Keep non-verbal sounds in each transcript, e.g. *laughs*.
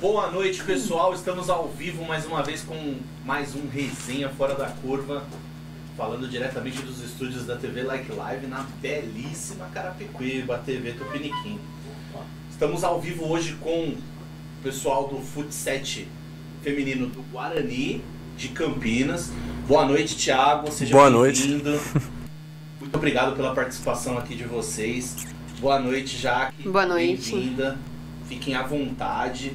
Boa noite, pessoal. Estamos ao vivo mais uma vez com mais um Resenha Fora da Curva. Falando diretamente dos estúdios da TV Like Live na belíssima Carapicuíba, TV Tupiniquim. Estamos ao vivo hoje com o pessoal do Futset feminino do Guarani, de Campinas. Boa noite, Thiago. Seja Boa noite. bem-vindo. Muito obrigado pela participação aqui de vocês. Boa noite, Jaque. Boa noite. Bem-vinda. Fiquem à vontade.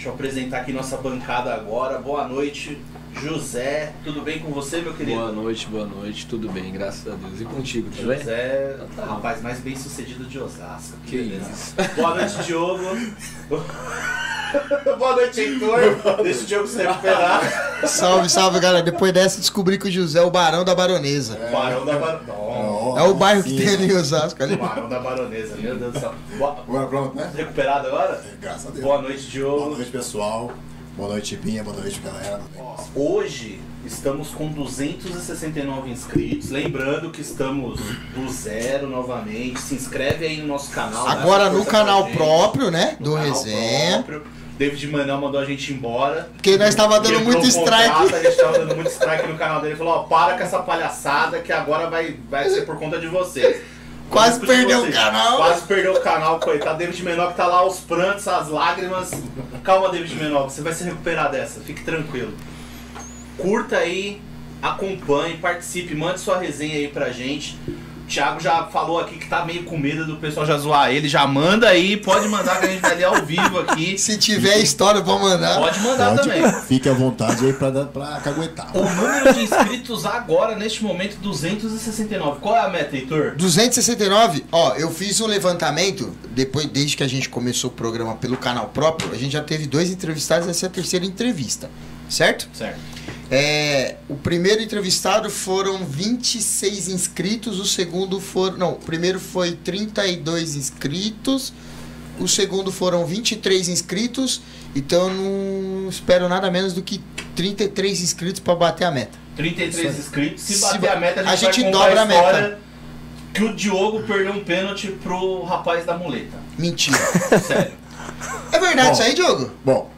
Deixa eu apresentar aqui nossa bancada agora. Boa noite, José. Tudo bem com você, meu querido? Boa noite, boa noite, tudo bem, graças a Deus. E contigo, tá bem? José, Tá. rapaz mais bem sucedido de Osasco. Que beleza. isso. Boa noite, Diogo. *laughs* *laughs* Boa noite, Heitor. Deixa o Diogo se recuperar. *laughs* Salve, salve, galera. Depois dessa, descobri que o José é o Barão da Baronesa. Barão da Baronesa. É o bairro que tem ali em Osasco. Ali. Barão da Baronesa, meu Deus do céu. Boa... Agora pronto, né? Recuperado agora? Graças a Deus. Boa noite, Diogo. Boa noite, pessoal. Boa noite, Pinha. Boa noite, galera. Hoje estamos com 269 inscritos. Lembrando que estamos do zero novamente. Se inscreve aí no nosso canal. dá Agora no canal próprio, né? No Do canal Resenha. próprio. David Manel mandou a gente embora. Porque nós tava dando muito o contrato, strike. A gente tava dando muito strike no canal dele. Ele falou: ó, para com essa palhaçada que agora vai, vai ser por conta de vocês. *laughs* Quase perdeu vocês. o canal. Quase perdeu o canal, coitado. David Menor que tá lá, os prantos, as lágrimas. Calma, David Menor, você vai se recuperar dessa, fique tranquilo. Curta aí, acompanhe, participe, mande sua resenha aí pra gente. O Thiago já falou aqui que tá meio com medo do pessoal já zoar ele. Já manda aí, pode mandar que a gente vai ler ao vivo aqui. *laughs* Se tiver história, vou mandar. Pode mandar Pode, também. Fique à vontade aí pra, pra caguetar. O número de inscritos agora, neste momento, 269. Qual é a meta, Heitor? 269, ó, eu fiz um levantamento, depois, desde que a gente começou o programa pelo canal próprio, a gente já teve dois entrevistados, essa é a terceira entrevista, certo? Certo. É, o primeiro entrevistado foram 26 inscritos, o segundo foram. Não, o primeiro foi 32 inscritos, o segundo foram 23 inscritos, então eu não espero nada menos do que 33 inscritos para bater a meta. 33 inscritos. Se Se bater ba- a meta, a gente, a gente dobra a meta. história que o Diogo perdeu um pênalti pro rapaz da muleta. Mentira. *laughs* Sério. É verdade Bom. isso aí, Diogo? Bom,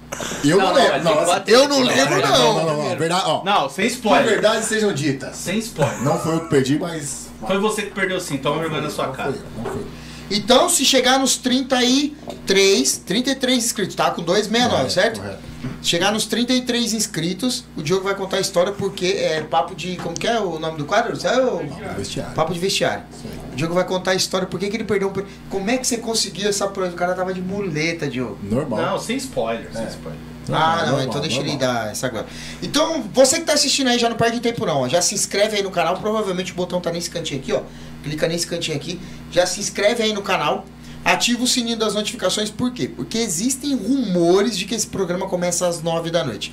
eu Não, não, não, lembro. que Não, bater. Eu não Não, lembro, não, não. não, não, não. Verdade, ó. Não, sem Que spoiler. verdades sejam ditas. Sem spoiler. Não foi eu que perdi, mas. Foi você que perdeu sim, toma vergonha na sua não cara. Foi eu, não foi. Então, se chegar nos 33, 33 inscritos, tá com 269, Correto, certo? correto. Chegar nos 33 inscritos, o Diogo vai contar a história porque é papo de. Como que é o nome do quadro? Sabe o- Vamos vestiário. Papo de vestiário. Isso aí. O Diogo vai contar a história, por que, que ele perdeu um. Como é que você conseguiu essa prova? O cara tava de muleta, Diogo. Normal. Não, sem spoiler, sem É. spoiler. Normal, ah, não, normal, então deixa ele normal. dar essa agora. Então, você que tá assistindo aí já não perde tempo não, ó. já se inscreve aí no canal, provavelmente o botão tá nesse cantinho aqui, ó. Clica nesse cantinho aqui, já se inscreve aí no canal, ativa o sininho das notificações, por quê? Porque existem rumores de que esse programa começa às 9 da noite.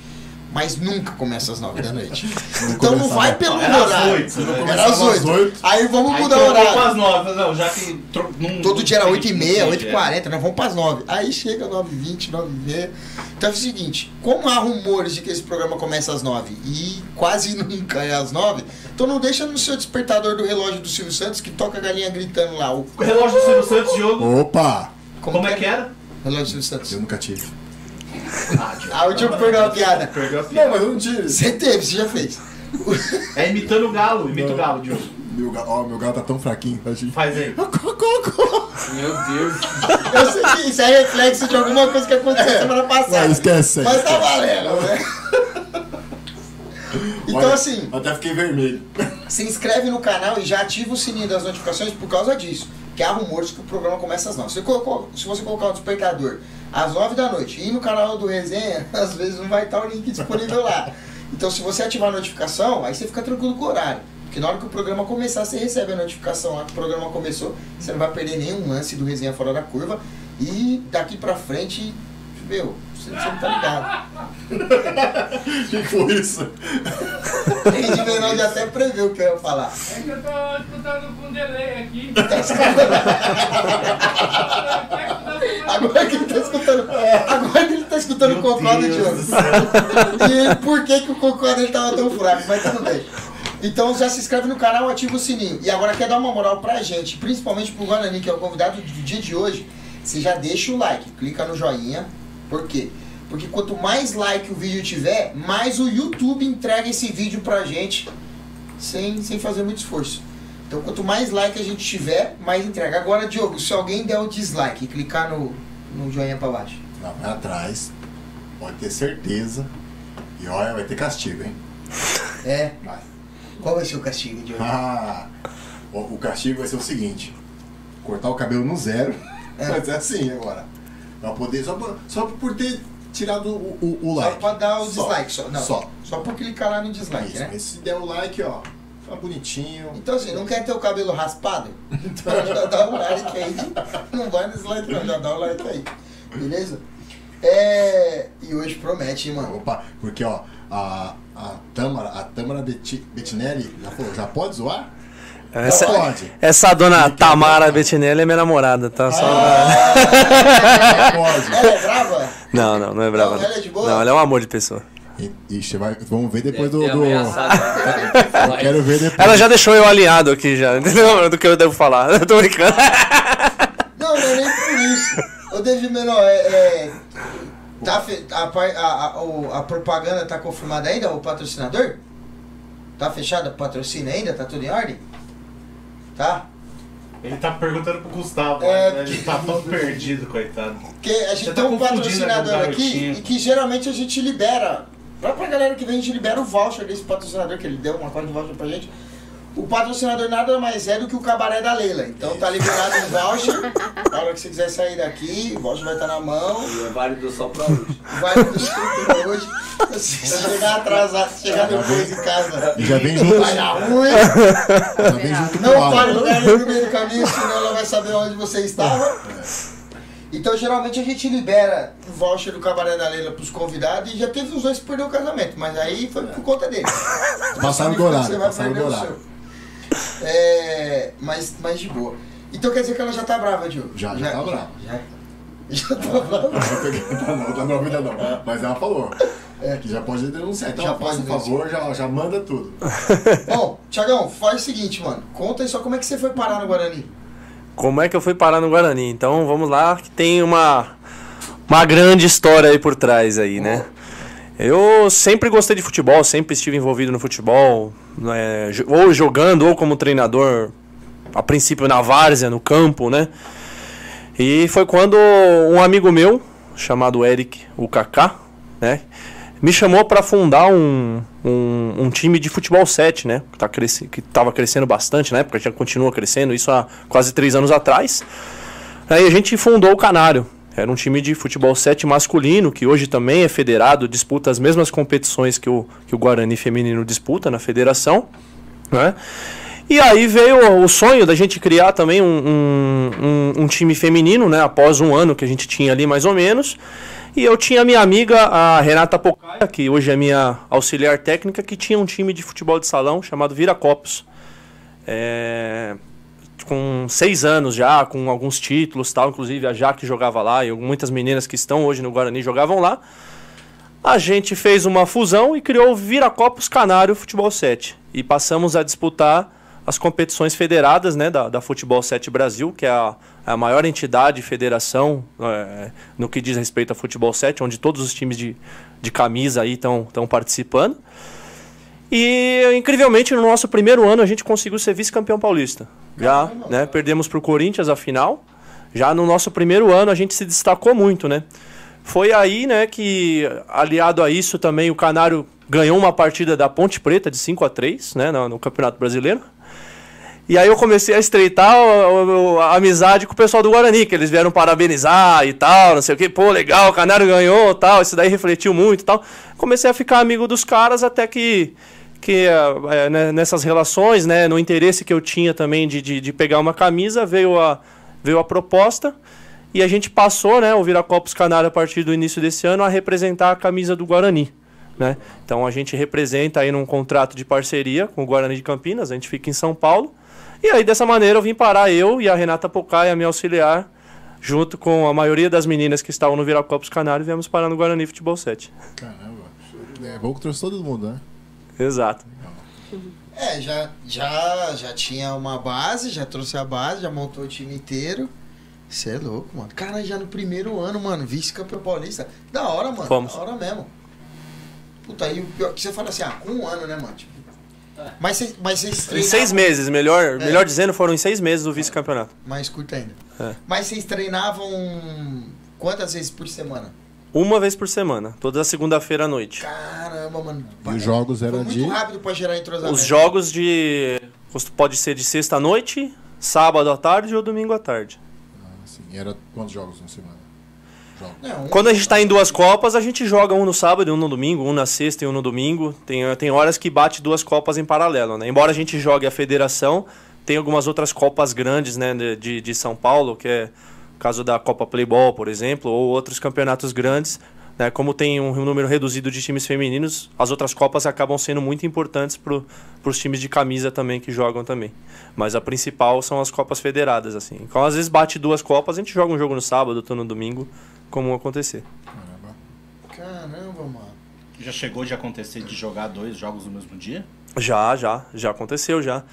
Mas nunca começa às 9 da noite. *laughs* então não vai pelo Não, era às horário. oito, né? Era Começava às às 8. oito. Aí vamos Aí mudar o horário. pras nove. Não, já que. tro- não- Todo dia era não 8 e tem- meia, não 8 tem e jeito. 40, nós vamos pras 9. Aí chega 9 e 20, 9 e meia. Então é o seguinte, como há rumores de que esse programa começa às 9 e quase *laughs* nunca é às 9, então não deixa no seu despertador do relógio do Silvio Santos que toca a galinha gritando lá. O, O relógio do Silvio Santos, Diogo. Opa! Como, é que era? Relógio do Silvio Santos. Eu nunca tive. Ah. Ah, o Diogo perdeu a piada. Perdeu a Não, piada. mas eu não tive. Você teve, você já fez. É imitando o galo. Imita o Não. galo, Diogo. Meu, ga- ó, meu galo tá tão fraquinho. Tá de... Faz aí. Meu Deus. Eu sei que isso é reflexo de alguma coisa que aconteceu semana passada. Não, esquece. Mas tá valendo, né? *laughs* Então Olha, assim, Até fiquei vermelho. se inscreve no canal e já ativa o sininho das notificações por causa disso. Que há rumores que o programa começa às 9. Se, se você colocar o despertador às 9 da noite e no canal do Resenha, *laughs* às vezes não vai estar o link disponível lá. Então se você ativar a notificação, aí você fica tranquilo com o horário. Porque na hora que o programa começar, você recebe a notificação lá que o programa começou. Você não vai perder nenhum lance do Resenha Fora da Curva. E daqui pra frente, meu, você, não tá ligado. *laughs* Que foi isso? Tem de Menor até preveu o que eu ia falar. É que eu tô escutando com delay aqui. Agora que ele tá escutando. Agora que ele tá escutando o Meu Diogo. do céu. E por que, que o cocô dele tava tão fraco, mas tudo bem. Então já se inscreve no canal, ativa o sininho. E agora quer dar uma moral pra gente, principalmente pro Guanani, que é o convidado do dia de hoje, você já deixa o like, clica no joinha. Por quê? Porque quanto mais like o vídeo tiver, mais o YouTube entrega esse vídeo pra gente sem, sem fazer muito esforço. Então quanto mais like a gente tiver, mais entrega. Agora, Diogo, se alguém der o dislike e clicar no, no joinha pra baixo. Não, vai atrás. Pode ter certeza. E olha, vai ter castigo, hein? É. Vai. Qual vai ser o castigo, Diogo? Ah, o, o castigo vai ser o seguinte: cortar o cabelo no zero. É. Mas é assim agora. Pra poder, só, por- só por ter tirado o, o, o Só like. pra dar o Só. dislike. Só, não, Só. só por clicar lá no dislike, Isso, né? se der o like, ó, fica bonitinho. Então assim, não quer ter o cabelo raspado? *laughs* Então já dá um like aí. Não vai no dislike não, já dá um like aí. Beleza? É. E hoje promete, hein, mano. Opa, porque ó, a, a Tâmara, a Tâmara Bettinelli já falou, já pode zoar? Essa, pode. essa dona Tamara Bettinelli é minha namorada, tá? Só- Já pode. *laughs* Ela é brava? Não, não, não é brava. Não, ela é de boa? Não, ela é um amor de pessoa. Ixi, vai, vamos ver depois do. Do-. Eu *laughs* quero ver depois. Ela já deixou eu alinhado aqui já, *laughs* entendeu? Do que eu devo falar. Eu tô brincando. Não, não é nem por isso. Ô, David Menor, é. é, tá fe- a, a, a, a propaganda tá confirmada ainda, o patrocinador? Tá fechado o patrocínio ainda? Tá tudo em ordem? Tá? Ele tá perguntando pro Gustavo, É, né? ele tá todo perdido, coitado. Porque a gente Você tem tá um confundindo patrocinador aqui e que geralmente a gente libera. Pra, pra galera que vem, a gente libera o voucher desse patrocinador que ele deu, uma parte de voucher pra gente. O patrocinador nada mais é do que o cabaré da Leila. Então tá liberado um voucher. *laughs* Na hora que você quiser sair daqui, o voucher vai estar na mão. E é válido só pra hoje. *laughs* Vai no desculpa hoje. Se chegar atrasado, se chegar depois em casa, E já vem junto, vai dar ruim. já vem junto Não álcool. lugar no meio do caminho, senão ela vai saber onde você estava. Então, geralmente, a gente libera o voucher do Cabaré da Leila pros convidados e já teve os dois que perderam o casamento, mas aí foi por conta dele. Passaram do Você horário, vai passaram do perder o horário. É, mas, mas de boa. Então quer dizer que ela já tá brava, Diogo? Já, já tá brava. Já, já tá brava. Não tá não, tá não, ainda não. Mas ela falou. Que já pode denunciar. Então, Já pode um favor, já, já manda tudo. *laughs* Bom, Tiagão, faz o seguinte, mano. Conta aí só como é que você foi parar no Guarani. Como é que eu fui parar no Guarani? Então vamos lá, que tem uma, uma grande história aí por trás aí, né? Eu sempre gostei de futebol, sempre estive envolvido no futebol, né, ou jogando, ou como treinador, a princípio na várzea, no campo, né? E foi quando um amigo meu, chamado Eric, o Kaká, né? Me chamou para fundar um, um, um time de futebol 7, né? Que, tá cresce, que tava crescendo bastante na época, já continua crescendo, isso há quase três anos atrás. Aí a gente fundou o Canário. Era um time de futebol 7 masculino, que hoje também é federado, disputa as mesmas competições que o, que o Guarani feminino disputa na federação. Né? E aí veio o sonho da gente criar também um, um, um- um time feminino, né? Após um ano que a gente tinha ali mais ou menos. E eu tinha minha amiga, a Renata Pocaia, que hoje é minha auxiliar técnica, que tinha um time de futebol de salão chamado Viracopos. É, com seis anos já, com alguns títulos tal, inclusive a Jaque jogava lá e muitas meninas que estão hoje no Guarani jogavam lá. A gente fez uma fusão e criou o Viracopos Canário Futebol 7. E passamos a disputar as competições federadas né, da, da Futebol 7 Brasil, que é a, a maior entidade, federação é, no que diz respeito a Futebol 7, onde todos os times de, de camisa aí estão participando. E, incrivelmente, no nosso primeiro ano, a gente conseguiu ser vice-campeão paulista. Já, né, perdemos para o Corinthians a final. Já no nosso primeiro ano, a gente se destacou muito, né? Foi aí, né, que, aliado a isso também, o Canário ganhou uma partida da Ponte Preta de 5 a 3 né, no, no Campeonato Brasileiro. E aí eu comecei a estreitar o- o- a amizade com o pessoal do Guarani, que eles vieram parabenizar e tal, não sei o que. Pô, legal, o Canário ganhou tal. Isso daí refletiu muito e tal. Comecei a ficar amigo dos caras até que, que eh, né, nessas relações, né, no interesse que eu tinha também de, de, de pegar uma camisa, veio a, veio a proposta. E a gente passou, né, o Viracopos Canário a partir do início desse ano a representar a camisa do Guarani. Né? Então a gente representa aí num contrato de parceria com o Guarani de Campinas, a gente fica em São Paulo. E aí dessa maneira eu vim parar eu e a Renata Pocai, a minha auxiliar, junto com a maioria das meninas que estavam no Viracopos Canário, viemos parar no Guarani Futebol 7. Caramba. É bom que trouxe todo mundo, né? Exato. É, já, já, já tinha uma base, já trouxe a base, já montou o time inteiro. Você é louco, mano. Cara, já no primeiro ano, mano, vice-campeão paulista. Da hora, mano. Fomos. Da hora mesmo. Puta, aí o pior que você fala assim, ah, com um ano, né, mano? Tipo, mas vocês mas vocês Em treinavam- seis meses, melhor, É. melhor dizendo, foram em seis meses o vice-campeonato. Mais curto ainda. É. Mas vocês treinavam quantas vezes por semana? Uma vez por semana, toda segunda-feira à noite. Caramba, mano. E os jogos eram muito de. rápido pra gerar entrosamento. Os jogos de. Pode ser de sexta à noite, sábado à tarde ou domingo à tarde. Assim, era quantos jogos na semana? Jogos. Não, um- Quando a gente tá em duas Copas, a gente joga um no sábado e um no domingo, um na sexta e um no domingo. Tem, tem horas que bate duas Copas em paralelo, né? Embora a gente jogue a federação, tem algumas outras Copas grandes, né, de- de, São Paulo, que é caso da Copa Playball, por exemplo, ou outros campeonatos grandes. Né? Como tem um número reduzido de times femininos, as outras Copas acabam sendo muito importantes para os times de camisa também que jogam também. Mas a principal são as Copas federadas, assim. Então, às vezes bate duas Copas, a gente joga um jogo no sábado, outro no domingo, como acontecer. Caramba. Caramba, mano. Já chegou de acontecer de jogar dois jogos no mesmo dia? Já, já, já aconteceu já.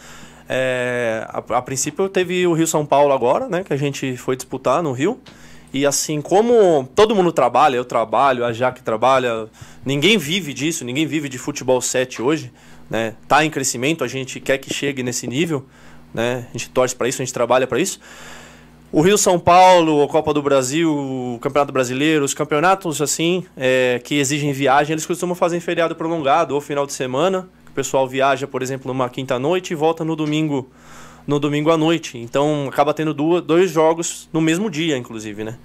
É, a, a princípio teve o Rio São Paulo agora, né? Que a gente foi disputar no Rio. E assim, como todo mundo trabalha, eu trabalho, a Jaque trabalha, ninguém vive disso, ninguém vive de futebol 7 hoje, né? Tá em crescimento, a gente quer que chegue nesse nível, né? A gente torce para isso, a gente trabalha para isso. O Rio São Paulo, a Copa do Brasil, o Campeonato Brasileiro, os campeonatos assim é, que exigem viagem, eles costumam fazer feriado prolongado ou final de semana. O pessoal viaja, por exemplo, numa quinta noite e volta no domingo, no domingo à noite. Então acaba tendo duas, dois jogos no mesmo dia, inclusive, né?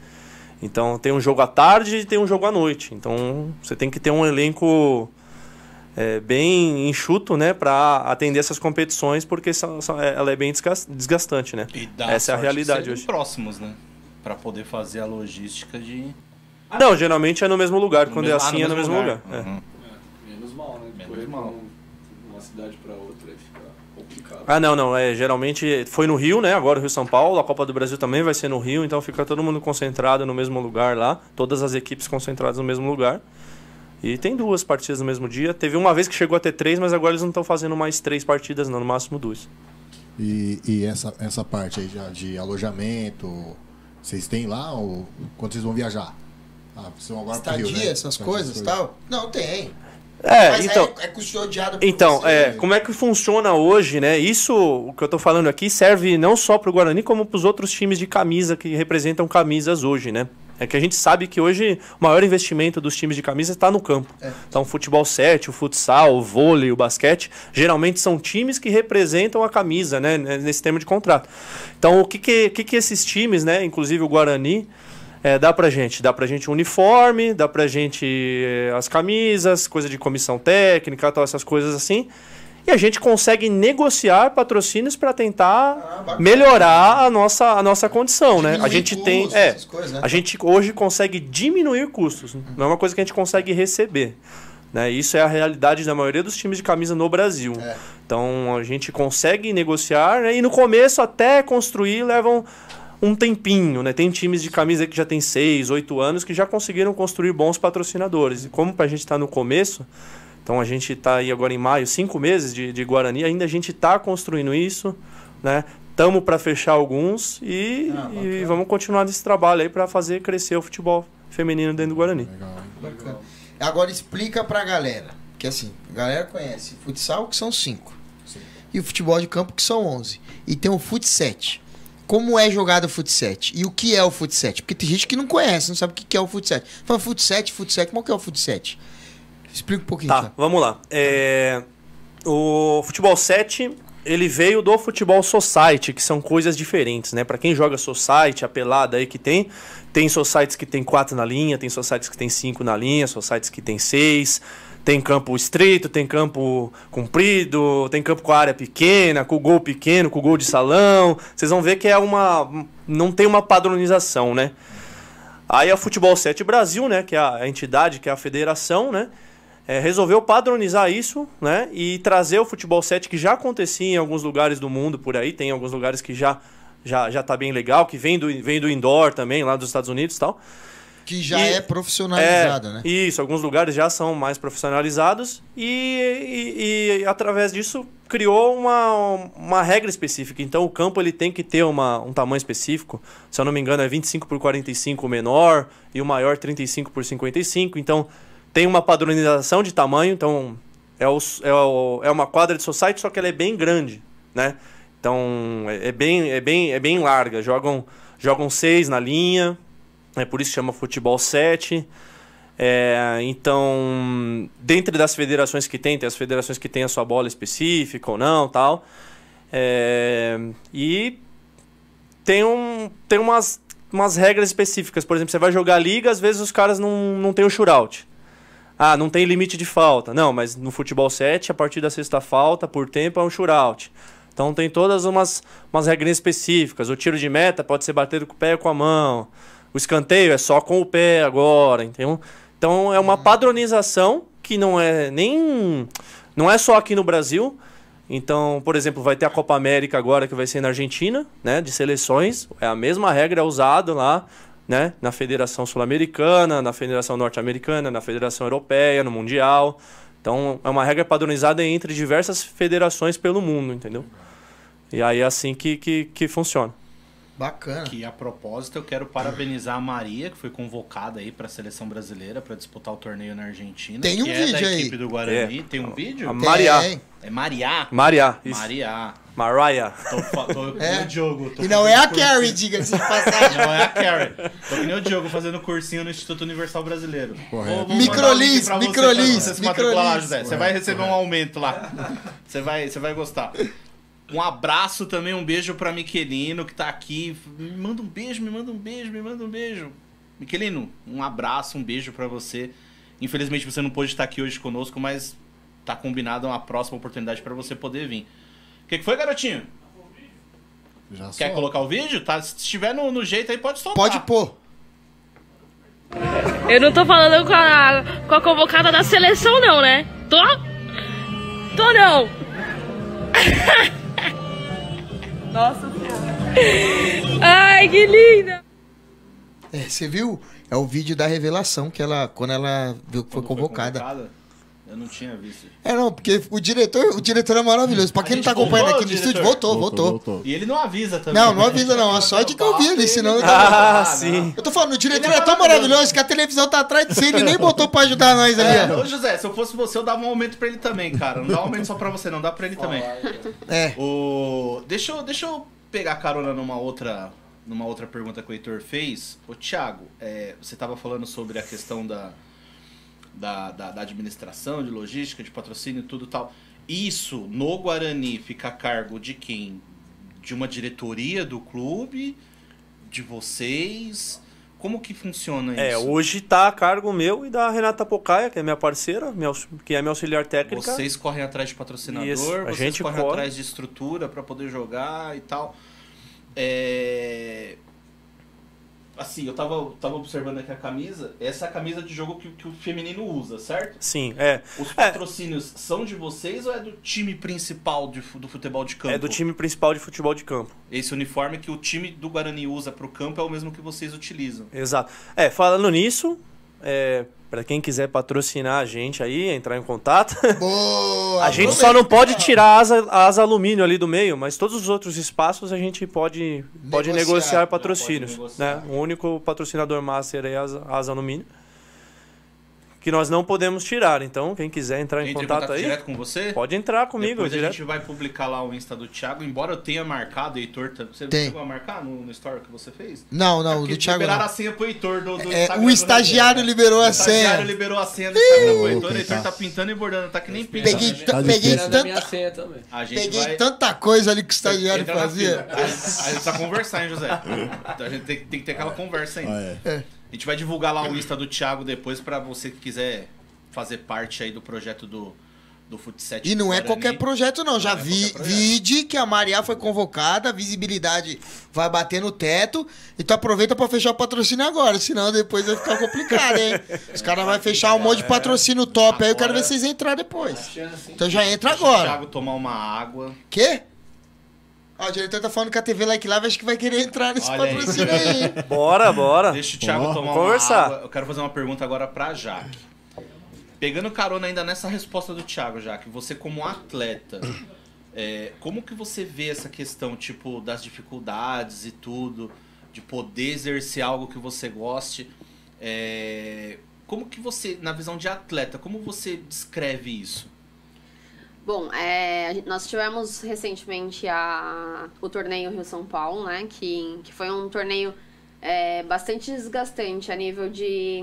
Então tem um jogo à tarde e tem um jogo à noite. Então você tem que ter um elenco é, bem enxuto, né, para atender essas competições, porque são- são- é- ela é bem desgas- desgastante, né? E dá Essa é a realidade hoje. próximos, né? Pra poder fazer a logística de. Ah, não, geralmente é no mesmo lugar. No Quando mesmo- é assim, ah, é no mesmo lugar. é. Uhum. Menos mal, né? Menos mal. Cidade pra outra aí fica complicado. Ah, não, não. É, geralmente foi no Rio, né? Agora o Rio São Paulo. A Copa do Brasil também vai ser no Rio. Então fica todo mundo concentrado no mesmo lugar lá. Todas as equipes concentradas no mesmo lugar. E tem duas partidas no mesmo dia. Teve uma vez que chegou a ter três, mas agora eles não estão fazendo mais três partidas, não. No máximo duas. E, e essa, essa parte aí já de alojamento, vocês têm lá ou quando vocês vão viajar? Ah, agora pro Rio, Estadia, né? essas Estadia, coisas e tal? Não, tem. É, Mas então. aí é custodiado por Então, você. é, como é que funciona hoje, né? Isso, o que eu tô falando aqui, serve não só pro Guarani, como pros outros times de camisa que representam camisas hoje, né? É que a gente sabe que hoje o maior investimento dos times de camisa está no campo. É. Então, o futebol 7, o futsal, o vôlei, o basquete, geralmente são times que representam a camisa, né? Nesse termo de contrato. Então, o que que, que, que esses times, né? Inclusive o Guarani, é, dá pra gente? Dá pra gente uniforme, dá pra gente é, as camisas, coisa de comissão técnica, tal, essas coisas assim. E a gente consegue negociar patrocínios para tentar Ah, melhorar a nossa, a nossa condição, né? A Diminuir gente tem, custos, é, coisas, né? a gente hoje consegue diminuir custos. Não é uma coisa que a gente consegue receber. Né? Isso é a realidade da maioria dos times de camisa no Brasil. É. Então a gente consegue negociar né? e no começo até construir levam um tempinho, né? Tem times de camisa que já tem seis, oito anos que já conseguiram construir bons patrocinadores. E como a gente está no começo, então a gente está aí agora em maio, cinco meses de, de Guarani, ainda a gente está construindo isso, né? Estamos para fechar alguns e, Ah, e vamos continuar nesse trabalho aí para fazer crescer o futebol feminino dentro do Guarani. Legal? Bacana. Agora explica pra galera. Que assim, a galera conhece futsal, que são cinco. E o futebol de campo, que são 11. E tem o futset. Como é jogado o futset? E o que é o futset? Porque tem gente que não conhece, não sabe o que é o futset. Fala futset, futset, como que é o futset? Explica um pouquinho. Tá, Thiago. vamos lá. É, o futebol 7, ele veio do futebol society, que são coisas diferentes, né? Para quem joga society, a pelada aí que tem, tem societies que tem quatro na linha, tem societies que tem cinco na linha, societies que tem seis, tem campo estreito, tem campo comprido, tem campo com área pequena, com gol pequeno, com gol de salão. Vocês vão ver que é uma não tem uma padronização, né? Aí a Futebol 7 Brasil, né, que é a entidade, que é a federação, né, é, resolveu padronizar isso, né, e trazer o Futebol 7 que já acontecia em alguns lugares do mundo por aí, tem alguns lugares que já já já tá bem legal, que vem do vem do indoor também, lá dos Estados Unidos tal. Que já E- é profissionalizado, né? Isso, alguns lugares já são mais profissionalizados e, e- e através disso criou uma, uma regra específica. Então o campo ele tem que ter uma, um tamanho específico. Se eu não me engano é 25 por 45 o menor e o maior 35 por 55. Então tem uma padronização de tamanho. Então é, o, é, o- é uma quadra de society, só que ela é bem grande, né? Então é, é bem, é, bem, é bem larga. Jogam, jogam seis na linha, é por isso que chama futebol 7. É, então, dentre das federações que tem, tem as federações que têm a sua bola específica ou não, tal. É, e tem, um, tem umas, umas regras específicas. Por exemplo, você vai jogar liga, às vezes os caras não, não tem o shootout. Ah, não tem limite de falta. Não, mas no futebol 7, a partir da sexta falta, por tempo, é um shootout. Então tem todas umas, umas regrinhas específicas. O tiro de meta pode ser batido com o pé ou com a mão. O escanteio é só com o pé agora, entendeu? Então é uma padronização que não é nem não é só aqui no Brasil. Então, por exemplo, vai ter a Copa América agora que vai ser na Argentina, né, de seleções. É a mesma regra usada lá, né, na Federação Sul-Americana, na Federação Norte-Americana, na Federação Europeia, no Mundial. Então, é uma regra padronizada entre diversas federações pelo mundo, entendeu? E aí é assim que, que, que funciona. Bacana. Que a propósito eu quero parabenizar a Maria, que foi convocada aí para a seleção brasileira para disputar o torneio na Argentina. Tem um que é vídeo da aí. equipe do Guarani. Tem um vídeo? A Mariá. Tem. É Mariá. Maria, isso. Maria. Mariah. Tô, tô *laughs* É. Diogo. tô E não é a cursinho. Carrie, diga-se de passagem. *laughs* Não é a Carrie. Tô que nem o Diogo fazendo cursinho no Instituto Universal Brasileiro. Microlis, você, microlis, você lá, microlis. José. Você vai receber um aumento lá. Você vai, você vai gostar. Um abraço também, um beijo pra Miquelino que tá aqui. Me manda um beijo, me manda um beijo, me manda um beijo. Miquelino, um abraço, um beijo pra você. Infelizmente você não pôde estar aqui hoje conosco, mas tá combinado uma próxima oportunidade pra você poder vir. O que, que foi, garotinho? Já Quer só. colocar o vídeo? Tá, se estiver no, no jeito aí, pode soltar. Pode pôr. Eu não tô falando com a, com a convocada da seleção, não, né? Tô? Tô não. *laughs* Nossa Senhora. Ai, que linda. É, você viu? É o vídeo da revelação que ela, quando ela viu que foi Quando convocada. Eu não tinha visto. É, não, porque o diretor, o diretor é maravilhoso. Pra quem não tá acompanhando voltou, aqui no estúdio, voltou, voltou. E ele não avisa também. Não, não avisa não. A sorte que eu vi ali, senão... Eu, Ah, Ah, sim. eu tô falando, o diretor Ele é é tão maravilhoso. que a televisão tá atrás de si, ele nem botou pra ajudar nós ali, É, ó. ô José, se eu fosse você, eu dava um aumento pra ele também, cara. Não dá um aumento só pra você, não. Dá pra ele também. É. O... Deixa, eu, deixa eu pegar carona numa outra, numa outra pergunta que o Heitor fez. Ô, Thiago, é, você tava falando sobre a questão da, da, da, da administração, de logística, de patrocínio e tudo tal. Isso, no Guarani, fica a cargo de quem? De uma diretoria do clube? De vocês? Como que funciona É, isso? hoje tá a cargo meu e da Renata Pocaia, que é minha parceira, que é minha auxiliar técnica. Vocês correm atrás de patrocinador, Isso, a vocês gente correm corre. atrás de estrutura pra poder jogar e tal. É... Assim, eu tava, tava observando aqui a camisa. Essa é a camisa de jogo que, que o feminino usa, certo? Sim, é. Os É. patrocínios são de vocês ou é do time principal de do futebol de campo? É do time principal de futebol de campo. Esse uniforme que o time do Guarani usa pro campo é o mesmo que vocês utilizam. Exato. É, falando nisso, é, para quem quiser patrocinar a gente aí, entrar em contato. *laughs* Boa! A gente só não pode tirar a asa, a asa alumínio ali do meio, mas todos os outros espaços a gente pode, pode Negociar. negociar patrocínios. Pode negociar. Né? O único patrocinador master é a asa, a asa alumínio. Que nós não podemos tirar. Então, quem quiser entrar em Entre em contato, contato aí, direto com você? pode entrar comigo Depois a direto. gente vai publicar lá o Insta do Thiago, embora eu tenha marcado o Heitor. tá- Você Tem. chegou a marcar no, no story que você fez? Não, não, o Porque do Thiago liberaram não. a senha pro Heitor do, do É, Instagram o do estagiário liberou O a estagiário senha. liberou a senha do Instagram Heitor. O quem Heitor tá- tá pintando e bordando, tá que nem pinta. Peguei, né? ta- Tá peguei, tanta, senha também. A gente peguei vai... tanta coisa ali que o estagiário fazia. A gente, a gente precisa conversar, hein, José? Então a gente tem, tem que ter aquela conversa ainda. Ah, é. A gente vai divulgar lá o Insta do Thiago depois pra você que quiser fazer parte aí do projeto do, do Futset. E não é qualquer projeto, não. Já Não é vi, projeto. vide que a Maria foi convocada, a visibilidade vai bater no teto. Então aproveita pra fechar o patrocínio agora, senão depois vai ficar complicado, hein? *laughs* Os caras vão fechar um monte de patrocínio top aí, eu quero ver Agora- vocês entrar depois. Chance? Então já entra Deixa o agora. Thiago tomar uma água. Quê? Ó, o diretor tá falando que a TV Like Live acho que vai querer entrar nesse Olha aí. patrocínio aí. *laughs* Bora, bora. Deixa o Thiago tomar conversar. uma água. Eu quero fazer uma pergunta agora pra Jaque. Pegando carona ainda nessa resposta do Thiago, Jaque, você como atleta, *coughs* é, como que você vê essa questão, tipo, das dificuldades e tudo, de poder exercer algo que você goste? É, como que você, na visão de atleta, como você descreve isso? Bom, é, a nós tivemos recentemente a, o torneio Rio São Paulo, né? Que, que foi um torneio é, bastante desgastante a nível de.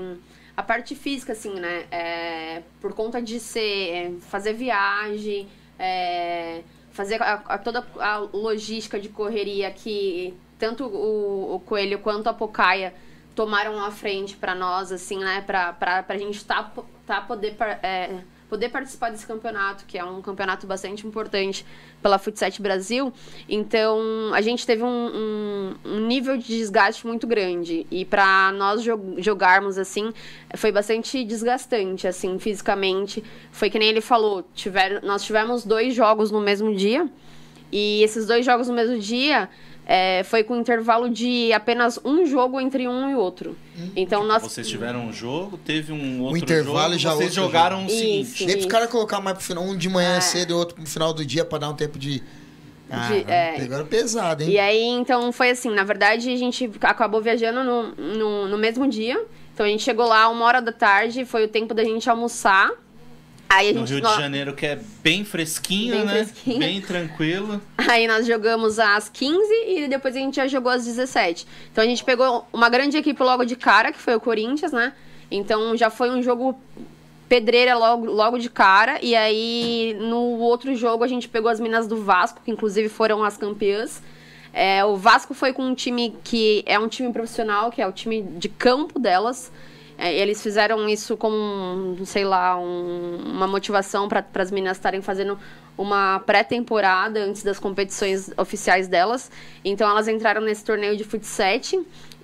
A parte física, assim, né? É, por conta de ser. é, fazer viagem, é, fazer a, a- toda a logística de correria que tanto o, o Coelho quanto a Pocaia tomaram a frente para nós, assim, né? Pra, pra gente tá, tá poder. É, poder participar desse campeonato, que é um campeonato bastante importante pela Futset Brasil. Então, a gente teve um, um- um nível de desgaste muito grande. E para nós jo- jogarmos assim, foi bastante desgastante, assim, fisicamente. Foi que nem ele falou, tiver, nós tivemos dois jogos no mesmo dia. E esses dois jogos no mesmo dia é, foi com intervalo de apenas um jogo entre um e outro. Então, nós... Vocês tiveram um jogo, teve um outro intervalo jogo, e já vocês outro jogaram o seguinte. Isso. Nem pros caras colocar mais pro final, um de manhã É. cedo e outro pro final do dia pra dar um tempo de. Ah, é. pegaram pesado, hein? E aí, então, foi assim, na verdade, a gente acabou viajando no, no, no mesmo dia. Então, a gente chegou lá uma hora da tarde, foi o tempo da gente almoçar. Aí No. Rio de Janeiro, que é bem fresquinho, Bem né? fresquinho. Bem tranquilo. Aí nós jogamos às 15 e depois a gente já jogou às 17. Então a gente pegou uma grande equipe logo de cara, que foi o Corinthians, né? Então já foi um jogo pedreira logo, logo de cara. E aí no outro jogo a gente pegou as minas do Vasco, que inclusive foram as campeãs. É, o Vasco foi com um time que é um time profissional, que é o time de campo delas. É, eles fizeram isso como, sei lá, um- uma motivação para as meninas estarem fazendo uma pré-temporada antes das competições oficiais delas. Então elas entraram nesse torneio de futsal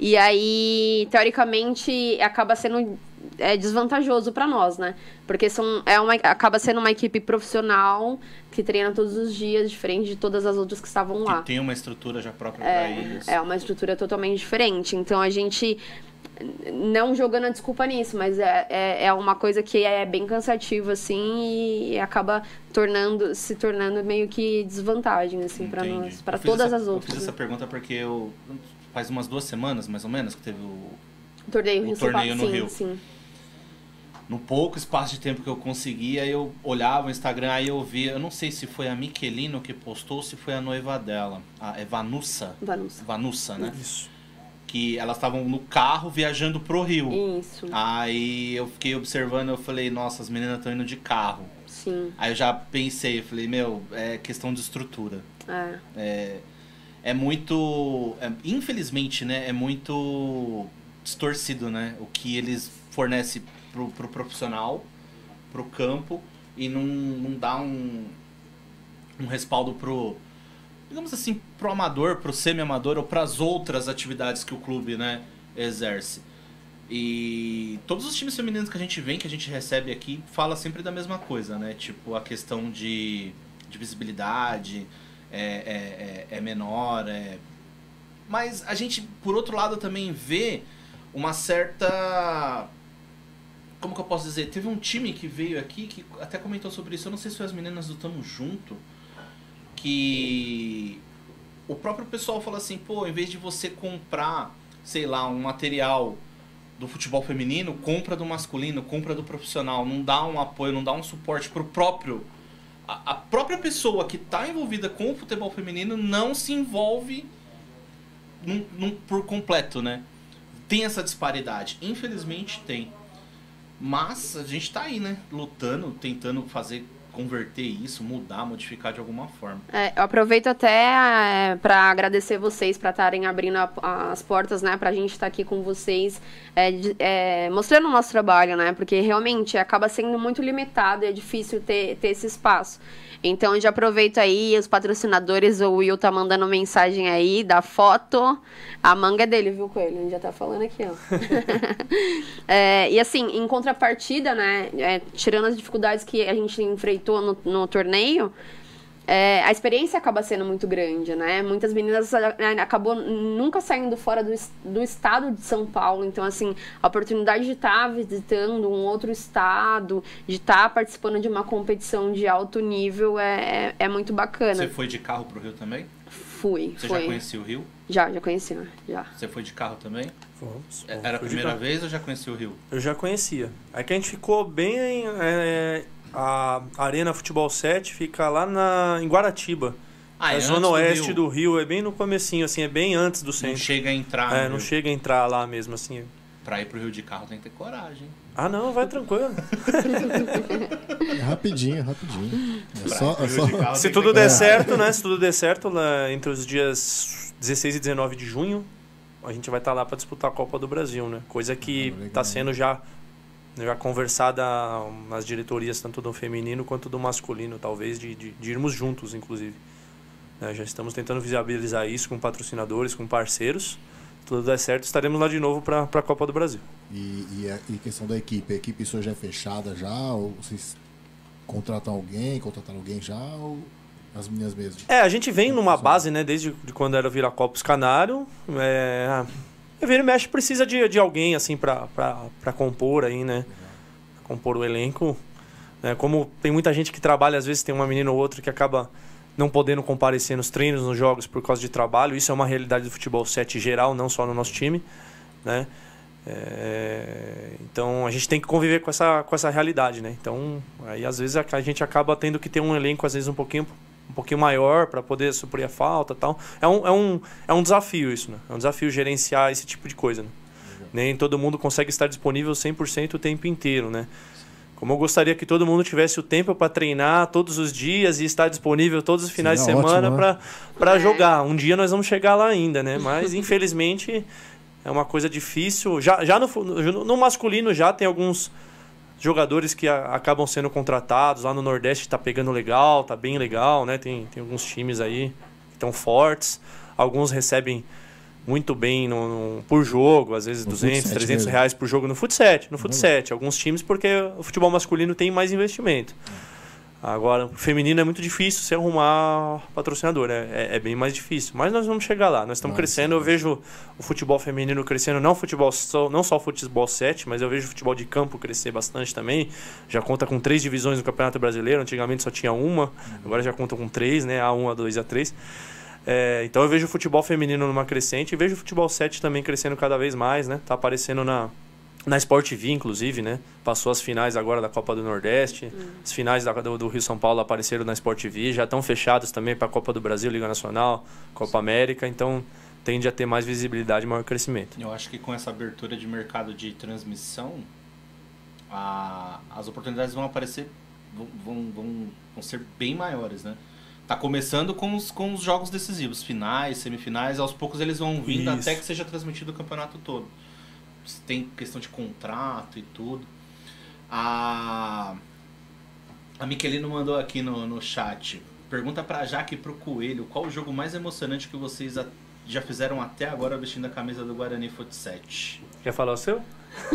e aí, teoricamente, acaba sendo é, desvantajoso para nós, né? Porque são, é uma, acaba sendo uma equipe profissional que treina todos os dias, diferente de todas as outras que estavam lá. Que tem uma estrutura já própria pra eles. É uma estrutura totalmente diferente. Então a gente, não jogando a desculpa nisso, mas é, é, é uma coisa que é bem cansativa, assim, e acaba tornando, se tornando meio que desvantagem, assim, para nós, para todas essa- as outras. Eu fiz essa né? pergunta porque eu. Faz umas duas semanas, mais ou menos, que teve o. Torneio, o torneio no sim, Rio. sim. No pouco espaço de tempo que eu conseguia, eu olhava o Instagram, aí eu via. Eu não sei se foi a Miquelino que postou ou se foi a noiva dela. A, é Vanussa. Vanussa. Vanussa, né? Isso. Que elas estavam no carro viajando pro Rio. Isso, Aí eu fiquei observando, eu falei, nossa, as meninas estão indo de carro. sim. Aí eu já pensei, eu falei, meu, é questão de estrutura. É. É, é muito. é- infelizmente, né? É muito distorcido, né? O que eles fornecem pro, pro profissional, pro campo, e não, não dá um, um respaldo pro. Digamos assim, pro amador, pro semi-amador ou pras outras atividades que o clube, né, exerce. E todos os times femininos que a gente vem, que a gente recebe aqui, fala sempre da mesma coisa, né? Tipo, a questão de, de visibilidade é, é, é, é menor, é... Mas a gente, por outro lado, também vê uma certa... Como que eu posso dizer? Teve um time que veio aqui que até comentou sobre isso. Eu não sei se foi as meninas do Tamo Junto. Que o próprio pessoal fala assim, pô, em vez de você comprar, sei lá, um material do futebol feminino, compra do masculino, compra do profissional, não dá um apoio, não dá um suporte pro próprio. A, a própria pessoa que está envolvida com o futebol feminino não se envolve num- num- por completo, né? Tem essa disparidade. Infelizmente tem. Mas a gente tá aí, né? Lutando, tentando fazer, converter isso, mudar, modificar de alguma forma. É, eu aproveito até é, para agradecer vocês para estarem abrindo a- as portas, né, pra gente estar aqui com vocês, é, de- é, mostrando o nosso trabalho, né, porque realmente acaba sendo muito limitado e é difícil ter, ter esse espaço. Então, já aproveito aí, os patrocinadores, o Will tá mandando mensagem aí da foto. A manga é dele, viu, Coelho? Ele já tá falando aqui, ó. *laughs* É, e assim, em contrapartida, né, é, tirando as dificuldades que a gente enfrentou no, no torneio, é, a experiência acaba sendo muito grande, né? Muitas meninas é, acabou nunca saindo fora do, do estado de São Paulo, então assim, a oportunidade de estar visitando um outro estado, de estar participando de uma competição de alto nível é, é, é muito bacana. Você foi de carro pro Rio também? Fui, Você foi. já conhecia o Rio? Já, já conheci, né? Já. Você foi de carro também? Vamos, É-. Era a primeira vez ou já conhecia o Rio? Eu já conhecia. É que a gente ficou bem. em- é, a Arena Futebol 7 fica lá na, em Guaratiba. Ah, é zona antes do oeste Rio. do Rio, é bem no comecinho, assim, é bem antes do Não centro. chega a entrar É, no não Rio. chega a entrar lá mesmo, assim. Pra ir pro Rio de carro tem que ter coragem. Ah, não, vai tranquilo. *laughs* É rapidinho, é rapidinho. É Pra só, ir pro é Rio de só... carro Se tudo der coragem. certo, né? Se tudo der certo, lá entre os dias 16 e 19 de junho, a gente vai estar lá para disputar a Copa do Brasil, né? Coisa que Ah, está sendo já já conversada nas diretorias tanto do feminino quanto do masculino, talvez de, de, de irmos juntos, inclusive. Né, já estamos tentando viabilizar isso com patrocinadores, com parceiros. Tudo der certo, estaremos lá de novo para a Copa do Brasil. E, e, a, e questão da equipe, a equipe sua já é fechada já? Ou vocês contratam alguém, contrataram alguém já? Ou as meninas mesmo? É, a gente vem numa base, né, desde de quando era Viracopos Canário. É, a Vira e Mexe precisa de, de alguém, assim, pra compor aí, né? Compor o elenco. né, como tem muita gente que trabalha, às vezes tem uma menina ou outra que acaba não podendo comparecer nos treinos, nos jogos por causa de trabalho. Isso é uma realidade do futebol 7 geral, não só no nosso time, né? É, então a gente tem que conviver com essa, com essa realidade, né? Então aí às vezes a, a gente acaba tendo que ter um elenco às vezes um pouquinho um pouquinho maior para poder suprir a falta tal. É um, é, um, é um desafio isso, né? É um desafio gerenciar esse tipo de coisa, né? Nem todo mundo consegue estar disponível 100% o tempo inteiro, né? Como eu gostaria que todo mundo tivesse o tempo para treinar todos os dias e estar disponível todos os finais Seria de semana ótimo, né? para jogar. Um dia nós vamos chegar lá ainda, né? Mas *laughs* infelizmente é uma coisa difícil. Já, já no, no masculino já tem alguns jogadores que a- acabam sendo contratados. Lá no Nordeste tá pegando legal, tá bem legal, né? Tem, tem alguns times aí que estão fortes. Alguns recebem muito bem no, no- por jogo, às vezes No 200, futsal 300 mesmo. reais por jogo no futsal, no futsal. Alguns times porque o futebol masculino tem mais investimento. Agora, o feminino é muito difícil se arrumar patrocinador, é, é, é bem mais difícil. Mas nós vamos chegar lá, nós estamos Ah, crescendo. Eu vejo o futebol feminino crescendo, não futebol só, não só o futebol 7, mas eu vejo o futebol de campo crescer bastante também. Já conta com três divisões no Campeonato Brasileiro, antigamente só tinha uma, agora já conta com três, né? A1, A2, A3. É, então eu vejo o futebol feminino numa crescente e vejo o futebol 7 também crescendo cada vez mais, né? Tá aparecendo na, na Sport TV, inclusive, né? Passou as finais agora da Copa do Nordeste. As finais da, do, do Rio São Paulo apareceram na Sport TV. Já estão fechados também para a Copa do Brasil, Liga Nacional, Copa América. Então tende a ter mais visibilidade e maior crescimento. Eu acho que com essa abertura de mercado de transmissão, a- as oportunidades vão aparecer, vão, vão, vão, vão ser bem maiores, né? Tá começando com os, com os jogos decisivos, finais, semifinais, aos poucos eles vão vindo Isso. até que seja transmitido o campeonato todo. Tem questão de contrato e tudo. A, a Miquelino mandou aqui no, no chat. Pergunta pra Jaque e pro Coelho qual o jogo mais emocionante que vocês a- já fizeram até agora vestindo a camisa do Guarani Futset. Quer falar o seu? *laughs*